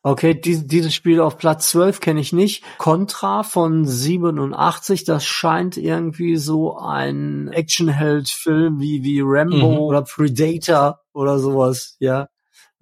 Okay, dies, dieses Spiel auf Platz 12 kenne ich nicht. Contra von 87, das scheint irgendwie so ein Actionheld-Film wie, wie Rambo Mhm. oder Predator oder sowas, ja.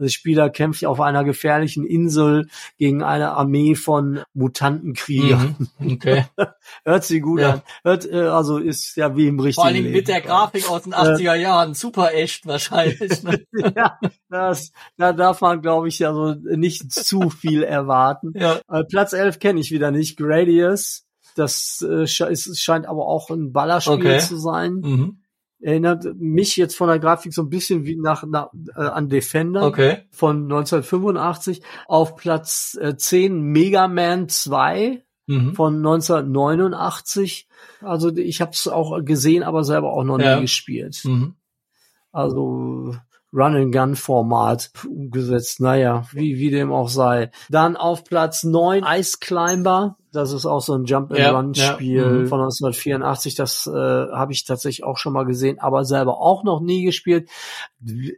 Der Spieler kämpft auf einer gefährlichen Insel gegen eine Armee von Mutantenkriegern. Mhm. Okay. Hört sich gut Ja. an. Hört, äh, also ist ja wie im richtigen Vor Leben. mit der Grafik aus den 80er Jahren, super echt wahrscheinlich. Ne? ja, das, da darf man, glaube ich, also nicht zu viel erwarten. Ja. Äh, Platz 11 kenne ich wieder nicht. Gradius. Das äh, scheint aber auch ein Ballerspiel Okay. zu sein. Mhm. Erinnert mich jetzt von der Grafik so ein bisschen wie nach, nach äh, an Defender Okay. von 1985. Auf Platz äh, 10 Mega Man 2 Mhm. von 1989. Also ich habe es auch gesehen, aber selber auch noch Ja. nie gespielt. Mhm. Also Run-and-Gun-Format umgesetzt. Naja, wie, wie dem auch sei. Dann auf Platz 9 Ice Climber. Das ist auch so ein Ja, Jump-and-Run-Spiel ja, mhm. von 1984. Das äh, habe ich tatsächlich auch schon mal gesehen, aber selber auch noch nie gespielt.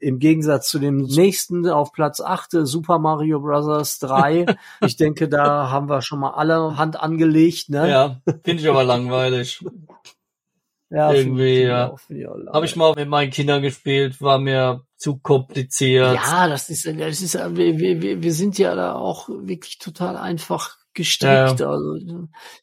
Im Gegensatz zu dem nächsten auf Platz 8 Super Mario Bros. 3. ich denke, da haben wir schon mal alle Hand angelegt. Ne? Ja, finde ich aber langweilig. Ja, Irgendwie, ja. Habe ich mal mit meinen Kindern gespielt, war mir zu kompliziert. Ja, das ist, das ist, wir, wir, wir sind ja da auch wirklich total einfach gestrickt. Ja. Also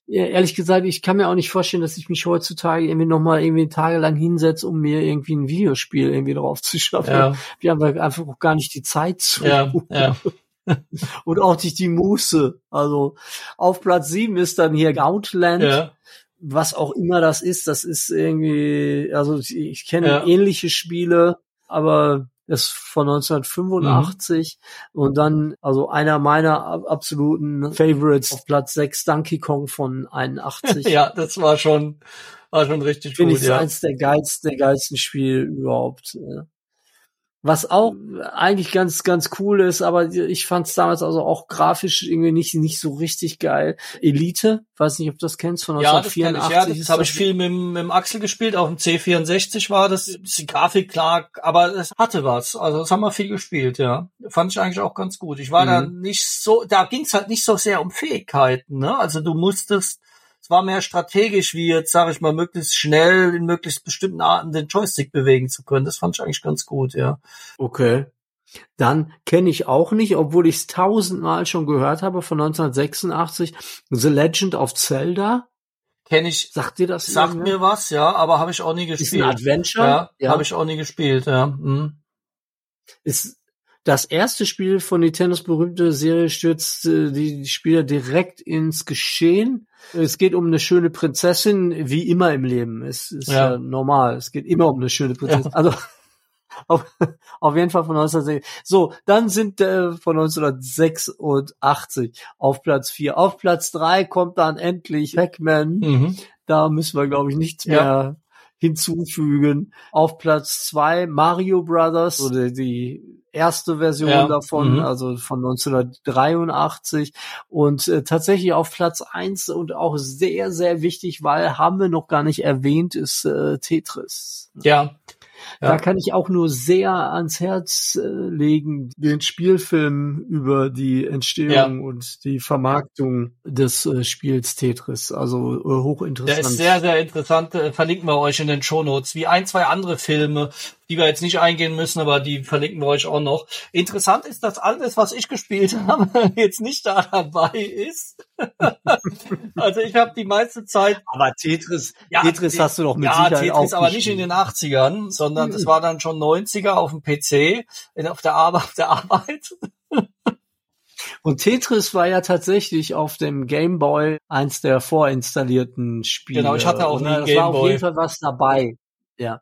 ehrlich gesagt, ich kann mir auch nicht vorstellen, dass ich mich heutzutage irgendwie nochmal irgendwie tagelang hinsetze, um mir irgendwie ein Videospiel irgendwie drauf zu schaffen. Ja, Wir haben einfach auch gar nicht die Zeit zu. ja, ja. Und auch nicht die Muße. Also auf Platz sieben ist dann hier Outland. ja. was auch immer das ist, das ist irgendwie, also ich kenne Ja. ähnliche Spiele, aber ist von 1985 Mhm. und dann, also einer meiner ab- absoluten Favorites auf Platz 6, Donkey Kong von 81. Ja, das war schon, war schon richtig Finde gut, ich ja. eins der geilsten, der geilsten Spiele überhaupt. ja. Was auch eigentlich ganz, ganz cool ist, aber ich fand es damals also auch grafisch irgendwie nicht, nicht so richtig geil. Elite, weiß nicht, ob du das kennst, von Ja, das 1984. ja. Das habe ich viel mit, dem- mit dem Axel gespielt, auf dem C64 war das. Die Grafik klar, aber es hatte was. Also das haben wir viel gespielt, ja. Fand ich eigentlich auch ganz gut. Ich war Mhm. da nicht so, da ging es halt nicht so sehr um Fähigkeiten, ne? Also du musstest, es war mehr strategisch, wie jetzt, sage ich mal, möglichst schnell in möglichst bestimmten Arten den Joystick bewegen zu können. Das fand ich eigentlich ganz gut, ja. Okay. Dann kenne ich auch nicht, obwohl ich es tausendmal schon gehört habe, von 1986, The Legend of Zelda. Kenne ich, Sagt dir das? sagt irgendwer? mir was, ja, aber habe ich auch nie Ist ein gespielt. Adventure. Ja, habe ich auch nie gespielt, ja. Mhm. Ist das erste Spiel von Nintendos berühmte Serie stürzt äh, die Spieler direkt ins Geschehen. Es geht um eine schöne Prinzessin, wie immer im Leben. Es ist Ja. ja. normal. Es geht immer um eine schöne Prinzessin. Also auf, auf jeden Fall von 1986. So, dann sind äh, von 1986 auf Platz 4. Auf Platz 3 kommt dann endlich Pac-Man. Mhm. Da müssen wir, glaube ich, nichts Ja. mehr hinzufügen. Auf Platz zwei Mario Brothers oder die erste Version Ja. davon, Mhm. also von 1983 und äh, tatsächlich auf Platz eins und auch sehr, sehr wichtig, weil haben wir noch gar nicht erwähnt, ist äh, Tetris. Ja, Ja. Da kann ich auch nur sehr ans Herz äh, legen, den Spielfilm über die Entstehung Ja. und die Vermarktung des äh, Spiels Tetris. Also äh, Der hochinteressant. ist sehr, sehr interessant. Äh, Verlinken wir euch in den Shownotes. Wie ein, zwei andere Filme, die wir jetzt nicht eingehen müssen, aber die verlinken wir euch auch noch. Interessant ist, dass alles, was ich gespielt habe, jetzt nicht da dabei ist. also ich habe die meiste Zeit Aber Tetris, Ja, Tetris hast du doch mit ja, Sicherheit Tetris, aber nicht in den 80ern, sondern das war dann schon 90er auf dem PC, auf, der Arbeit, auf der Arbeit. Und Tetris war ja tatsächlich auf dem Game Boy eins der vorinstallierten Spiele. Genau, ich hatte auch nie einen Das war auf Game Boy. jeden Fall was dabei. Ja.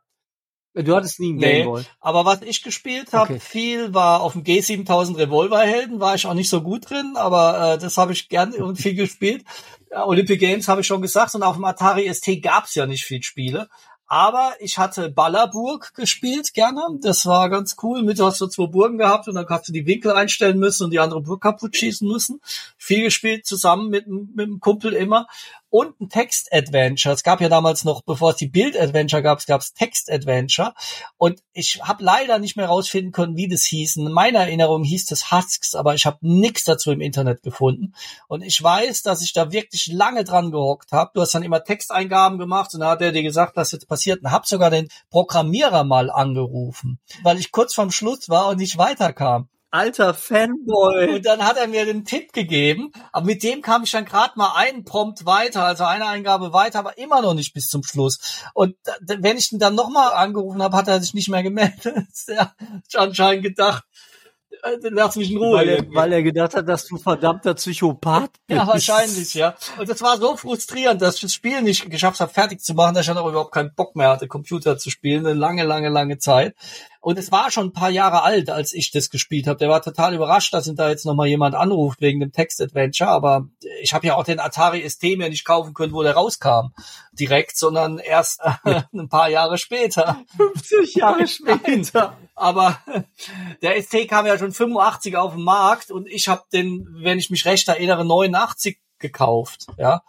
Du hattest nie einen Nee. Game Boy. Aber was ich gespielt habe, Okay. viel war auf dem G7000 Revolverhelden, war ich auch nicht so gut drin, aber äh, das habe ich gern und viel gespielt. Äh, Olympic Games habe ich schon gesagt und auf dem Atari ST gab's ja nicht viel Spiele. Aber ich hatte Ballerburg gespielt gerne. Das war ganz cool. Mit hast du zwei Burgen gehabt und dann hast du die Winkel einstellen müssen und die andere Burg kaputt schießen müssen. Viel gespielt zusammen mit, mit dem Kumpel immer. Und ein Text-Adventure. Es gab ja damals noch, bevor es die Bild-Adventure gab, gab es Text-Adventure. Und ich habe leider nicht mehr rausfinden können, wie das hieß. In meiner Erinnerung hieß das Husks, aber ich habe nichts dazu im Internet gefunden. Und ich weiß, dass ich da wirklich lange dran gehockt habe. Du hast dann immer Texteingaben gemacht und dann hat er dir gesagt, was jetzt passiert. Und habe sogar den Programmierer mal angerufen, weil ich kurz vorm Schluss war und nicht weiterkam. Alter Fanboy. Und dann hat er mir den Tipp gegeben, aber mit dem kam ich dann gerade mal einen Prompt weiter, also eine Eingabe weiter, aber immer noch nicht bis zum Schluss. Und wenn ich ihn dann nochmal angerufen habe, hat er sich nicht mehr gemeldet. Er hat anscheinend gedacht, äh, lass mich in Ruhe. Weil er, weil er gedacht hat, dass du verdammter Psychopath bist. Ja, wahrscheinlich, ja. Und das war so frustrierend, dass ich das Spiel nicht geschafft habe, fertig zu machen, dass ich dann auch überhaupt keinen Bock mehr hatte, Computer zu spielen, eine lange, lange, lange Zeit. Und es war schon ein paar Jahre alt, als ich das gespielt habe. Der war total überrascht, dass ihn da jetzt nochmal jemand anruft wegen dem Text-Adventure. Aber ich habe ja auch den Atari ST mir nicht kaufen können, wo der rauskam direkt, sondern erst äh, ein paar Jahre später. 50 Jahre später. Aber der ST kam ja schon 85 auf den Markt und ich habe den, wenn ich mich recht erinnere, 89 gekauft. Ja.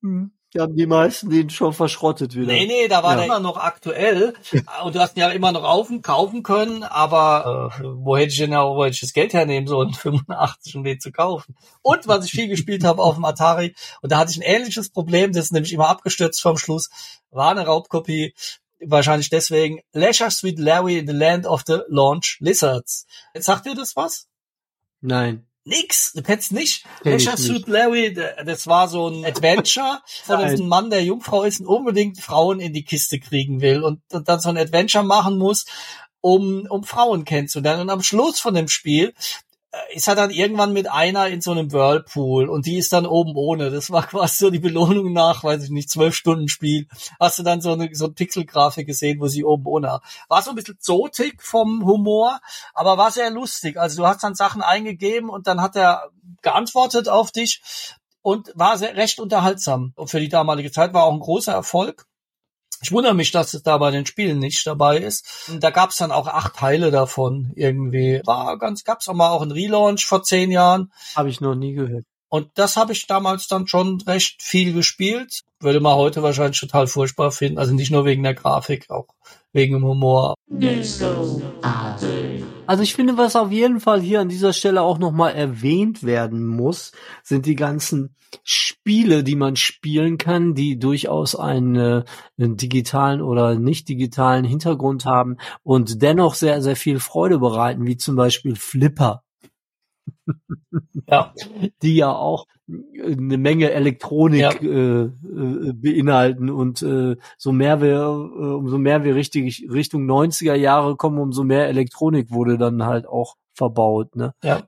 Hm. Da haben die meisten den schon verschrottet wieder. Nee, nee, da war Ja. der immer noch aktuell und du hast ihn ja immer noch auf kaufen können, aber äh, wo hätte ich denn auch, wo hätte ich das Geld hernehmen sollen, 85, um den zu kaufen. Und was ich viel gespielt habe auf dem Atari, und da hatte ich ein ähnliches Problem, das ist nämlich immer abgestürzt vom Schluss, war eine Raubkopie, wahrscheinlich deswegen, Leisure Suite Larry in the Land of the Launch Lizards. Jetzt sagt dir das was? Nein. Nix, du kennst nicht. Leisure. Suit Larry, das war so ein Adventure von Nein. diesem Mann, der Jungfrau ist und unbedingt Frauen in die Kiste kriegen will und, und dann so ein Adventure machen muss, um, um Frauen kennenzulernen. Und am Schluss von dem Spiel ist er dann irgendwann mit einer in so einem Whirlpool und die ist dann oben ohne. Das war quasi so die Belohnung nach, weiß ich nicht, zwölf Stunden Spiel. Hast du dann so eine, so eine Pixelgrafik gesehen, wo sie oben ohne war. So ein bisschen zotig vom Humor, aber war sehr lustig. Also du hast dann Sachen eingegeben und dann hat er geantwortet auf dich und war sehr, recht unterhaltsam. Und für die damalige Zeit war auch ein großer Erfolg. Ich wundere mich, dass es da bei den Spielen nicht dabei ist. Und Da gab es dann auch acht Teile davon irgendwie. War ganz, gab es auch mal auch einen Relaunch vor zehn Jahren. Habe ich noch nie gehört. Und das habe ich damals dann schon recht viel gespielt. Würde man heute wahrscheinlich total furchtbar finden. Also nicht nur wegen der Grafik, auch wegen dem Humor. Disco Party. Also ich finde, was auf jeden Fall hier an dieser Stelle auch nochmal erwähnt werden muss, sind die ganzen Spiele, die man spielen kann, die durchaus einen, einen digitalen oder nicht digitalen Hintergrund haben und dennoch sehr, sehr viel Freude bereiten, wie zum Beispiel Flipper, Ja, die ja auch äh, eine Menge Elektronik Ja. äh, äh, beinhalten und äh, so mehr wir, äh, umso mehr wir richtig Richtung 90er Jahre kommen, umso mehr Elektronik wurde dann halt auch verbaut, ne? ja.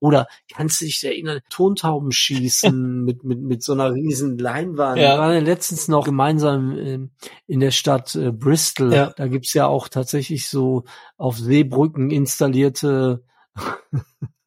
Oder kannst du dich erinnern, Tontauben schießen mit, mit, mit so einer riesen Leinwand. Ja. Wir waren ja letztens noch gemeinsam ähm, in der Stadt äh, Bristol. Ja. Da gibt's ja auch tatsächlich so auf Seebrücken installierte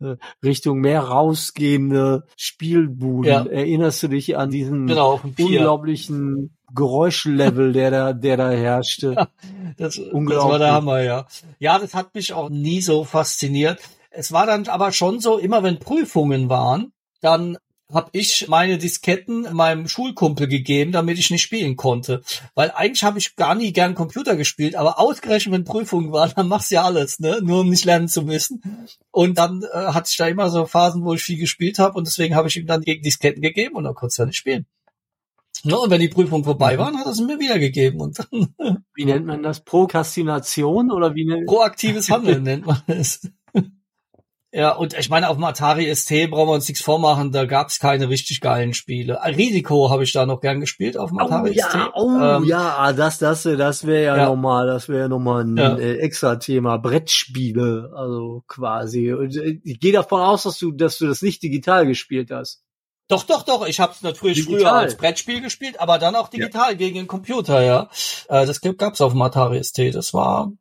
Richtung Meer rausgehende Spielbuden. Ja. Erinnerst du dich an diesen Genau, unglaublichen Geräuschlevel, der da, der da herrschte? Das, das Unglaublich. war der Hammer, ja. Ja, das hat mich auch nie so fasziniert. Es war dann aber schon so, immer wenn Prüfungen waren, dann habe ich meine Disketten meinem Schulkumpel gegeben, damit ich nicht spielen konnte. Weil eigentlich habe ich gar nie gern Computer gespielt, aber ausgerechnet wenn Prüfungen waren, dann machst du ja alles, ne? Nur um nicht lernen zu müssen. Und dann äh, hatte ich da immer so Phasen, wo ich viel gespielt habe und deswegen habe ich ihm dann die Disketten gegeben und dann konnte er nicht spielen. Ja, und wenn die Prüfungen vorbei waren, hat er sie mir wiedergegeben und dann Wie nennt man das? Prokrastination oder wie nennt Proaktives Handeln nennt man es. Ja, und ich meine, auf dem Atari ST brauchen wir uns nichts vormachen, da gab's keine richtig geilen Spiele. Risiko habe ich da noch gern gespielt auf dem Oh Atari ST. ja, oh Ähm, ja, das, das, das wäre ja, Ja. nochmal, das wäre nochmal ein Ja. äh, extra Thema. Brettspiele, also quasi. Und, äh, ich gehe davon aus, dass du, dass du das nicht digital gespielt hast. Doch, doch, doch. Ich habe es natürlich Digital. früher als Brettspiel gespielt, aber dann auch digital gegen den Computer, ja. Äh, das gab's auf dem Atari ST. Das war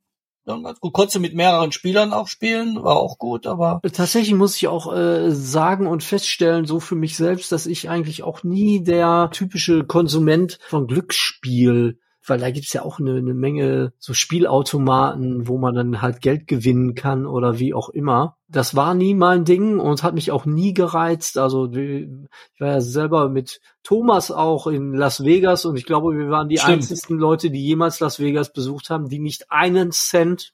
dann ganz gut. Konntest du mit mehreren Spielern auch spielen, war auch gut, aber Tatsächlich muss ich auch äh, sagen und feststellen, so für mich selbst, dass ich eigentlich auch nie der typische Konsument von Glücksspiel, weil da gibt's ja auch eine, eine Menge so Spielautomaten, wo man dann halt Geld gewinnen kann oder wie auch immer. Das war nie mein Ding und hat mich auch nie gereizt. Also ich war ja selber mit Thomas auch in Las Vegas und ich glaube, wir waren die Stimmt. einzigsten Leute, die jemals Las Vegas besucht haben, die nicht einen Cent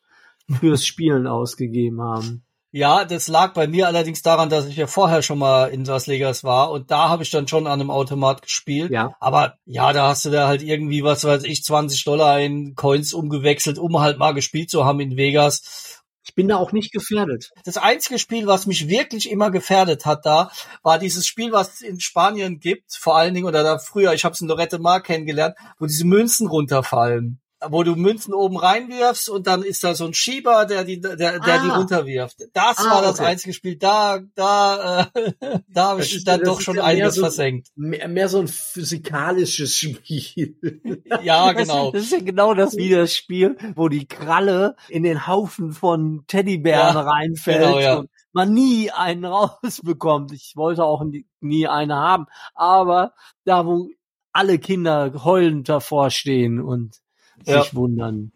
fürs Spielen ausgegeben haben. Ja, das lag bei mir allerdings daran, dass ich ja vorher schon mal in Las Vegas war und da habe ich dann schon an einem Automat gespielt. Ja. Aber ja, da hast du da halt irgendwie, was weiß ich, 20 Dollar in Coins umgewechselt, um halt mal gespielt zu haben in Vegas. Ich bin da auch nicht gefährdet. Das einzige Spiel, was mich wirklich immer gefährdet hat da, war dieses Spiel, was es in Spanien gibt, vor allen Dingen, oder da früher, ich habe es in Lorette Mar kennengelernt, wo diese Münzen runterfallen. Wo du Münzen oben reinwirfst und dann ist da so ein Schieber, der die, der, der die Ah. runterwirft. Das Ah, war das okay. einzige Spiel. Da, da, äh, da habe Das ich ist- dann doch schon einiges so- versenkt. Mehr, mehr so ein physikalisches Spiel. Ja, genau. Das ist ja genau das wie das Spiel, wo die Kralle in den Haufen von Teddybären Ja, reinfällt genau, ja. und man nie einen rausbekommt. Ich wollte auch nie, nie eine haben, aber da, wo alle Kinder heulend davor stehen und Ja. sich wundern.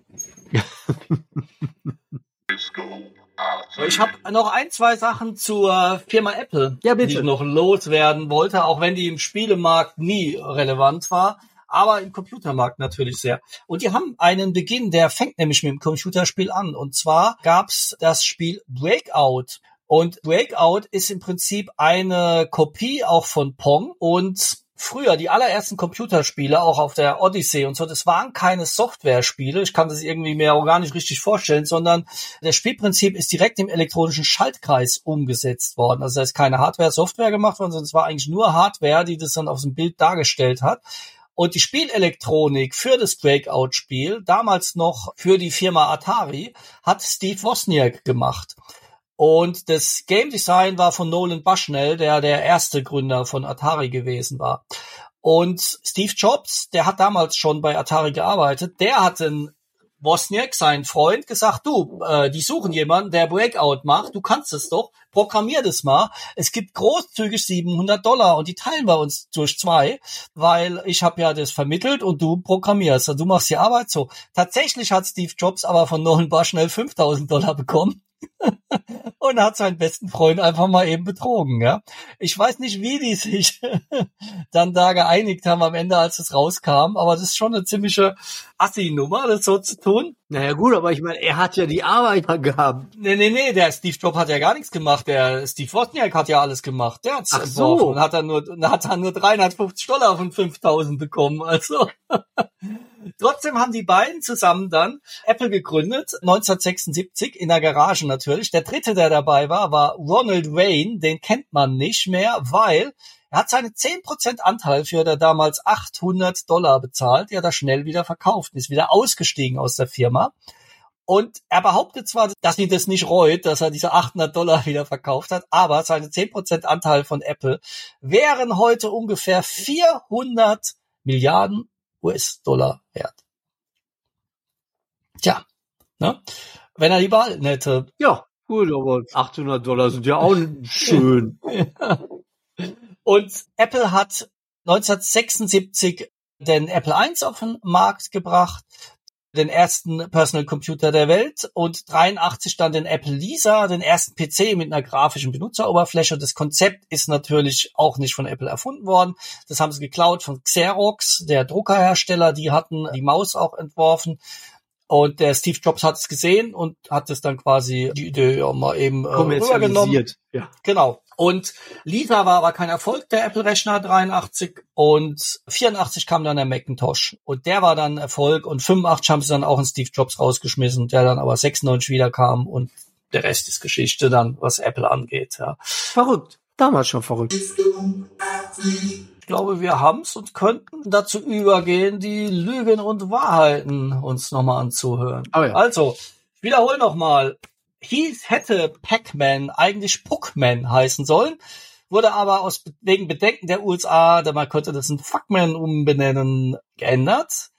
Ich habe noch ein, zwei Sachen zur Firma Apple, Ja, bitte. die ich noch loswerden wollte, auch wenn die im Spielemarkt nie relevant war, aber im Computermarkt natürlich sehr. Und die haben einen Beginn, der fängt nämlich mit dem Computerspiel an. Und zwar gab's das Spiel Breakout. Und Breakout ist im Prinzip eine Kopie auch von Pong und Früher, die allerersten Computerspiele, auch auf der Odyssey und so, das waren keine Software-Spiele. Ich kann das irgendwie mir auch gar nicht richtig vorstellen, sondern das Spielprinzip ist direkt im elektronischen Schaltkreis umgesetzt worden. Also da ist keine Hardware-Software gemacht worden, sondern es war eigentlich nur Hardware, die das dann auf dem Bild dargestellt hat. Und die Spielelektronik für das Breakout-Spiel, damals noch für die Firma Atari, hat Steve Wozniak gemacht. Und das Game Design war von Nolan Bushnell, der der erste Gründer von Atari gewesen war. Und Steve Jobs, der hat damals schon bei Atari gearbeitet, der hat den Wozniak, sein Freund, gesagt, du, äh, die suchen jemanden, der Breakout macht, du kannst es doch, programmier das mal. Es gibt großzügig 700 Dollar und die teilen wir uns durch zwei, weil ich habe ja das vermittelt und du programmierst und du machst die Arbeit so. Tatsächlich hat Steve Jobs aber von Nolan Bushnell 5000 Dollar bekommen und hat seinen besten Freund einfach mal eben betrogen, ja. Ich weiß nicht, wie die sich dann da geeinigt haben am Ende, als es rauskam, aber das ist schon eine ziemliche Assi-Nummer, das so zu tun. Naja gut, aber ich meine, er hat ja die Arbeiter gehabt. Nee, nee, nee, der Steve Jobs hat ja gar nichts gemacht, der Steve Wozniak hat ja alles gemacht, der hat's Ach so. und hat dann nur, und hat dann nur 350 Dollar von 5000 bekommen, also. Trotzdem haben die beiden zusammen dann Apple gegründet, 1976, in der Garage natürlich. Der dritte, der dabei war, war Ronald Wayne, den kennt man nicht mehr, weil er hat seine 10% Anteil für der damals 800 Dollar bezahlt, die er schnell wieder verkauft ist wieder ausgestiegen aus der Firma. Und er behauptet zwar, dass ihn das nicht reut, dass er diese 800 Dollar wieder verkauft hat, aber seine 10% Anteil von Apple wären heute ungefähr 400 Milliarden US-Dollar wert. Tja, ne? Wenn er die Wahl hätte. Ja, gut, aber 800 Dollar sind ja auch schön. Und Apple hat 1976 den Apple I auf den Markt gebracht, den ersten Personal Computer der Welt und 83 dann den Apple Lisa, den ersten PC mit einer grafischen Benutzeroberfläche. Das Konzept ist natürlich auch nicht von Apple erfunden worden. Das haben sie geklaut von Xerox, der Druckerhersteller. Die hatten die Maus auch entworfen. Und der Steve Jobs hat es gesehen und hat es dann quasi die Idee mal eben äh, rübergenommen. Ja. Genau. Und Lisa war aber kein Erfolg, der Apple-Rechner 83 und 84 kam dann der Macintosh und der war dann Erfolg und 85 haben sie dann auch einen Steve Jobs rausgeschmissen, der dann aber 96 wieder kam und der Rest ist Geschichte dann, was Apple angeht. Ja. Verrückt. Damals schon verrückt. Ich glaube, wir haben's und könnten dazu übergehen, die Lügen und Wahrheiten uns nochmal anzuhören. Oh ja. Also, ich wiederhole nochmal. Hieß, hätte Pac-Man eigentlich Puckman heißen sollen, wurde aber aus wegen Bedenken der USA, da man könnte das in Fuckman umbenennen, geändert.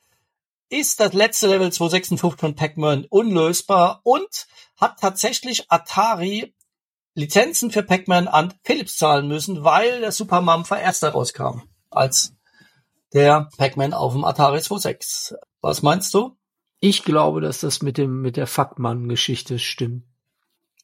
Ist das letzte Level 256 von Pac-Man unlösbar und hat tatsächlich Atari Lizenzen für Pac-Man an Philips zahlen müssen, weil der Super Mampfer erst rauskam als der Pac-Man auf dem Atari 26. Was meinst du? Ich glaube, dass das mit dem mit der Fuckmann-Geschichte stimmt.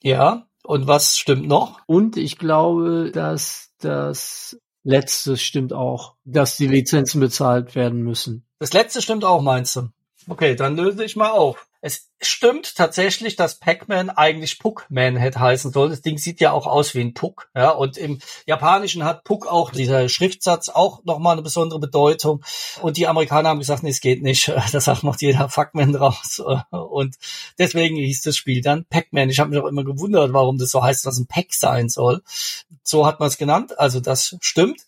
Ja. Und was stimmt noch? Und ich glaube, dass das letzte stimmt auch, dass die Lizenzen bezahlt werden müssen. Das letzte stimmt auch, meinst du? Okay, dann löse ich mal auf. Es stimmt tatsächlich, dass Pac-Man eigentlich Puck-Man hätte heißen sollen. Das Ding sieht ja auch aus wie ein Puck. Ja, und im Japanischen hat Puck auch, dieser Schriftsatz, auch nochmal eine besondere Bedeutung. Und die Amerikaner haben gesagt, nee, es geht nicht. Da sagt macht jeder Fuckman draus. Und deswegen hieß das Spiel dann Pac-Man. Ich habe mich auch immer gewundert, warum das so heißt, dass ein Pack sein soll. So hat man es genannt. Also das stimmt.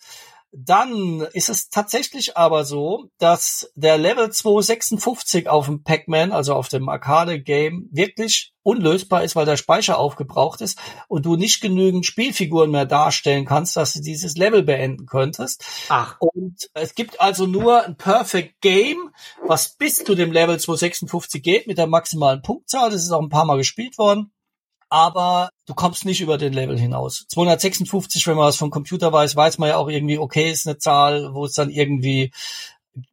Dann ist es tatsächlich aber so, dass der Level 256 auf dem Pac-Man, also auf dem Arcade-Game, wirklich unlösbar ist, weil der Speicher aufgebraucht ist und du nicht genügend Spielfiguren mehr darstellen kannst, dass du dieses Level beenden könntest. Ach. Und es gibt also nur ein Perfect Game, was bis zu dem Level 256 geht mit der maximalen Punktzahl. Das ist auch ein paar Mal gespielt worden aber du kommst nicht über den Level hinaus. 256, wenn man was vom Computer weiß, weiß man ja auch irgendwie, okay, ist eine Zahl, wo es dann irgendwie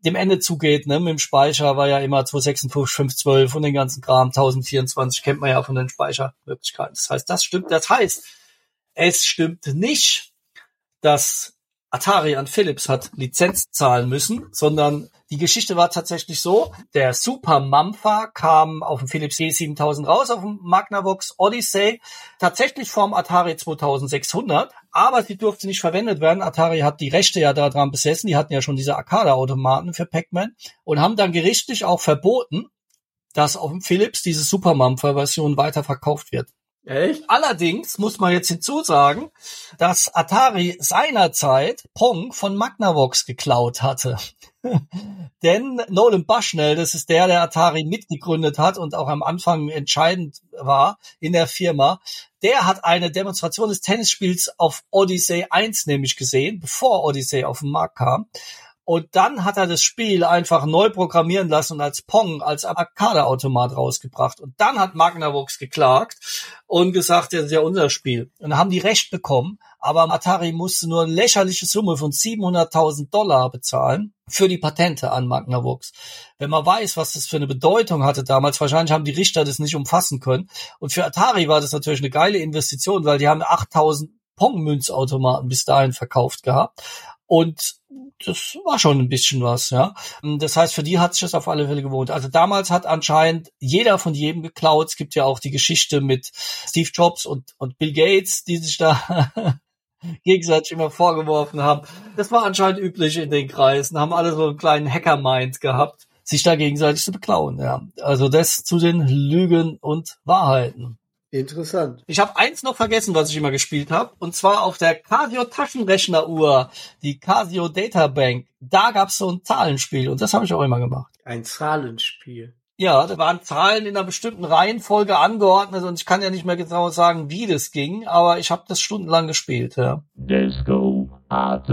dem Ende zugeht, ne? Mit dem Speicher war ja immer 256, 512 und den ganzen Kram, 1024 kennt man ja von den Speichermöglichkeiten. Das heißt, das stimmt. Das heißt, es stimmt nicht, dass Atari an Philips hat Lizenz zahlen müssen, sondern die Geschichte war tatsächlich so, der Super Mampha kam auf dem Philips G7000 raus, auf dem Magnavox Odyssey, tatsächlich vom Atari 2600, aber sie durfte nicht verwendet werden. Atari hat die Rechte ja daran besessen, die hatten ja schon diese Arcade-Automaten für Pac-Man und haben dann gerichtlich auch verboten, dass auf dem Philips diese Super Mampha-Version weiterverkauft wird. Echt? Allerdings muss man jetzt hinzusagen, dass Atari seinerzeit Pong von Magnavox geklaut hatte. Denn Nolan Bushnell, das ist der, der Atari mitgegründet hat und auch am Anfang entscheidend war in der Firma, der hat eine Demonstration des Tennisspiels auf Odyssey 1 nämlich gesehen, bevor Odyssey auf den Markt kam. Und dann hat er das Spiel einfach neu programmieren lassen und als Pong, als Arcade-Automat rausgebracht. Und dann hat Magnavox geklagt und gesagt, das ist ja unser Spiel. Und dann haben die Recht bekommen, aber Atari musste nur eine lächerliche Summe von 700.000 Dollar bezahlen für die Patente an Magnavox. Wenn man weiß, was das für eine Bedeutung hatte damals, wahrscheinlich haben die Richter das nicht umfassen können. Und für Atari war das natürlich eine geile Investition, weil die haben 8000 Pong-Münzautomaten bis dahin verkauft gehabt. Und das war schon ein bisschen was, ja. Das heißt, für die hat sich das auf alle Fälle gewohnt. Also damals hat anscheinend jeder von jedem geklaut. Es gibt ja auch die Geschichte mit Steve Jobs und, und Bill Gates, die sich da gegenseitig immer vorgeworfen haben. Das war anscheinend üblich in den Kreisen, haben alle so einen kleinen Hacker-Mind gehabt, sich da gegenseitig zu beklauen, ja. Also das zu den Lügen und Wahrheiten. Interessant. Ich habe eins noch vergessen, was ich immer gespielt habe, und zwar auf der Casio Taschenrechneruhr, die Casio Data Bank. Da gab's so ein Zahlenspiel und das habe ich auch immer gemacht. Ein Zahlenspiel. Ja, da waren Zahlen in einer bestimmten Reihenfolge angeordnet und ich kann ja nicht mehr genau sagen, wie das ging, aber ich habe das stundenlang gespielt, ja. Disco AT.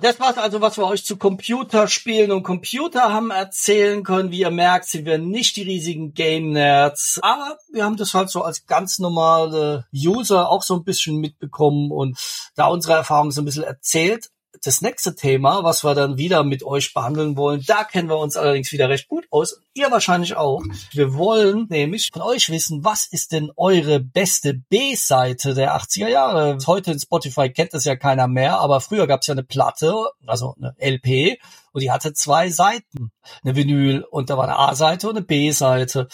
Das war's also, was wir euch zu Computerspielen und Computer haben erzählen können. Wie ihr merkt, sind wir nicht die riesigen Game-Nerds, aber wir haben das halt so als ganz normale User auch so ein bisschen mitbekommen und da unsere Erfahrungen so ein bisschen erzählt das nächste Thema, was wir dann wieder mit euch behandeln wollen, da kennen wir uns allerdings wieder recht gut aus. Ihr wahrscheinlich auch. Wir wollen nämlich von euch wissen, was ist denn eure beste B-Seite der 80er Jahre? Heute in Spotify kennt das ja keiner mehr, aber früher gab es ja eine Platte, also eine LP, und die hatte zwei Seiten. Eine Vinyl und da war eine A-Seite und eine B-Seite.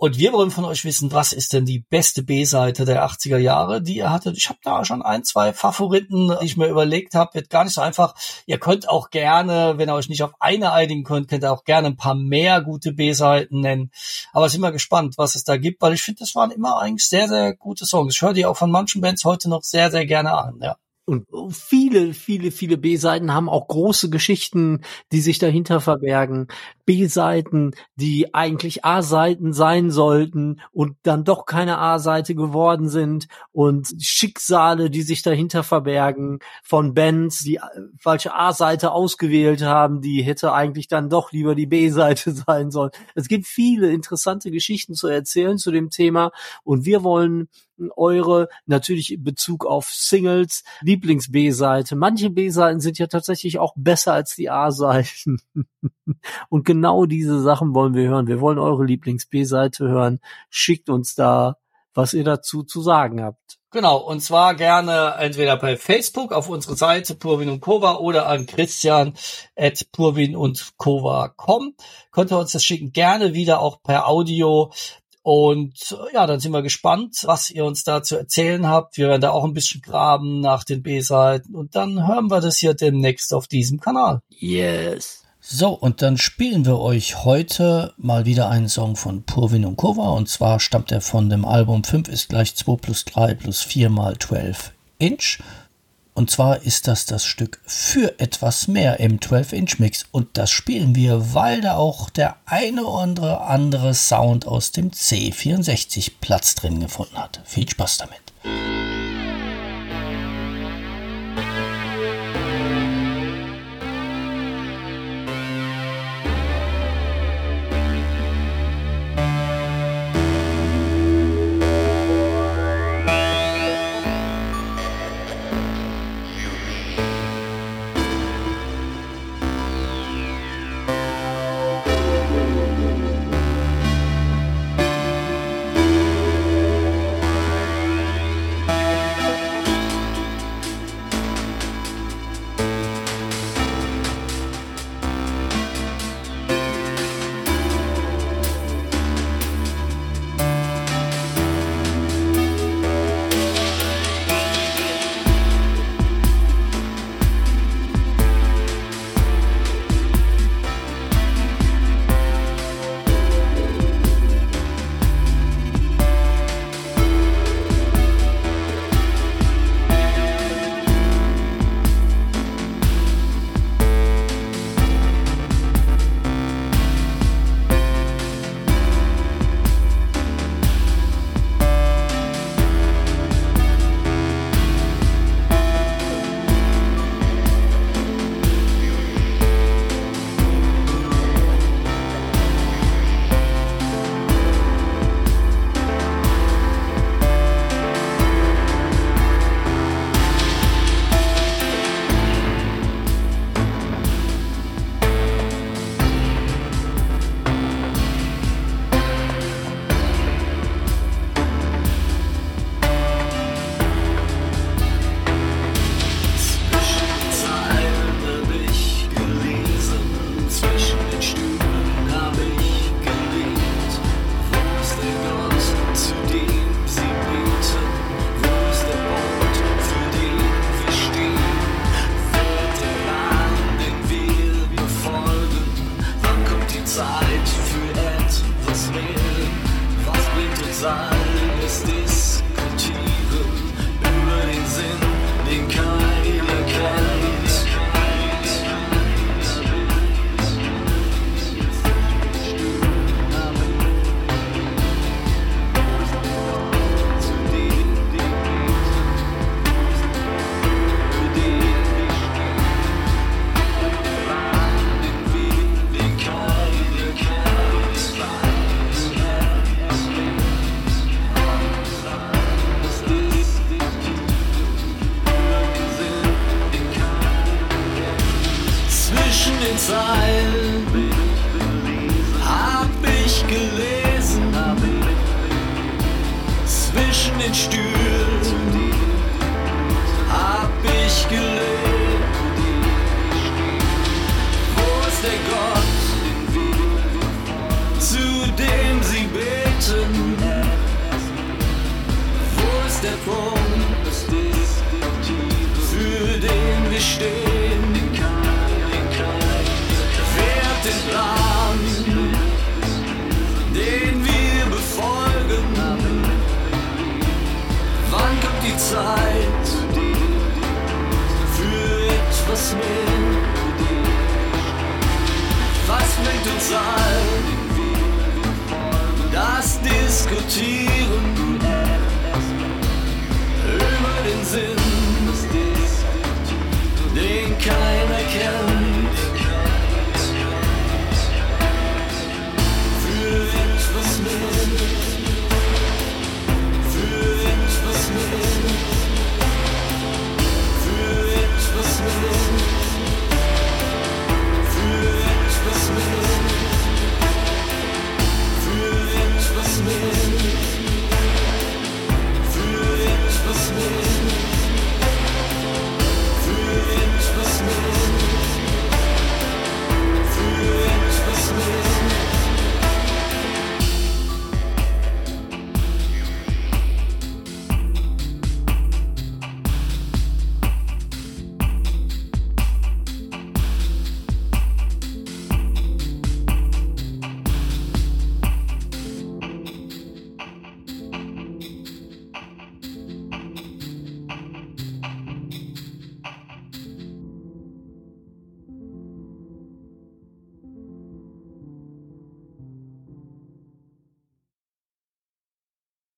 Und wir wollen von euch wissen, was ist denn die beste B-Seite der 80er Jahre, die ihr hattet? Ich habe da schon ein, zwei Favoriten, die ich mir überlegt habe. Wird gar nicht so einfach. Ihr könnt auch gerne, wenn ihr euch nicht auf eine einigen könnt, könnt ihr auch gerne ein paar mehr gute B-Seiten nennen. Aber sind wir gespannt, was es da gibt, weil ich finde, das waren immer eigentlich sehr, sehr gute Songs. Ich höre die auch von manchen Bands heute noch sehr, sehr gerne an, ja. Und viele, viele, viele B-Seiten haben auch große Geschichten, die sich dahinter verbergen. B-Seiten, die eigentlich A-Seiten sein sollten und dann doch keine A-Seite geworden sind und Schicksale, die sich dahinter verbergen von Bands, die falsche A-Seite ausgewählt haben, die hätte eigentlich dann doch lieber die B-Seite sein sollen. Es gibt viele interessante Geschichten zu erzählen zu dem Thema und wir wollen eure, natürlich in Bezug auf Singles, Lieblings-B-Seite. Manche B-Seiten sind ja tatsächlich auch besser als die A-Seiten. Und genau diese Sachen wollen wir hören. Wir wollen eure Lieblings-B-Seite hören. Schickt uns da, was ihr dazu zu sagen habt. Genau, und zwar gerne entweder bei Facebook auf unsere Seite Purwin und Kova oder an Christian at Purwin und Kova.com. Könnt ihr uns das schicken, gerne wieder auch per Audio und ja, dann sind wir gespannt, was ihr uns da zu erzählen habt. Wir werden da auch ein bisschen graben nach den B-Seiten und dann hören wir das hier demnächst auf diesem Kanal. Yes. So, und dann spielen wir euch heute mal wieder einen Song von Purwin und Kova. Und zwar stammt er von dem Album 5 ist gleich 2 plus 3 plus 4 mal 12 Inch. Und zwar ist das das Stück für etwas mehr im 12-Inch-Mix. Und das spielen wir, weil da auch der eine oder andere Sound aus dem C64 Platz drin gefunden hat. Viel Spaß damit.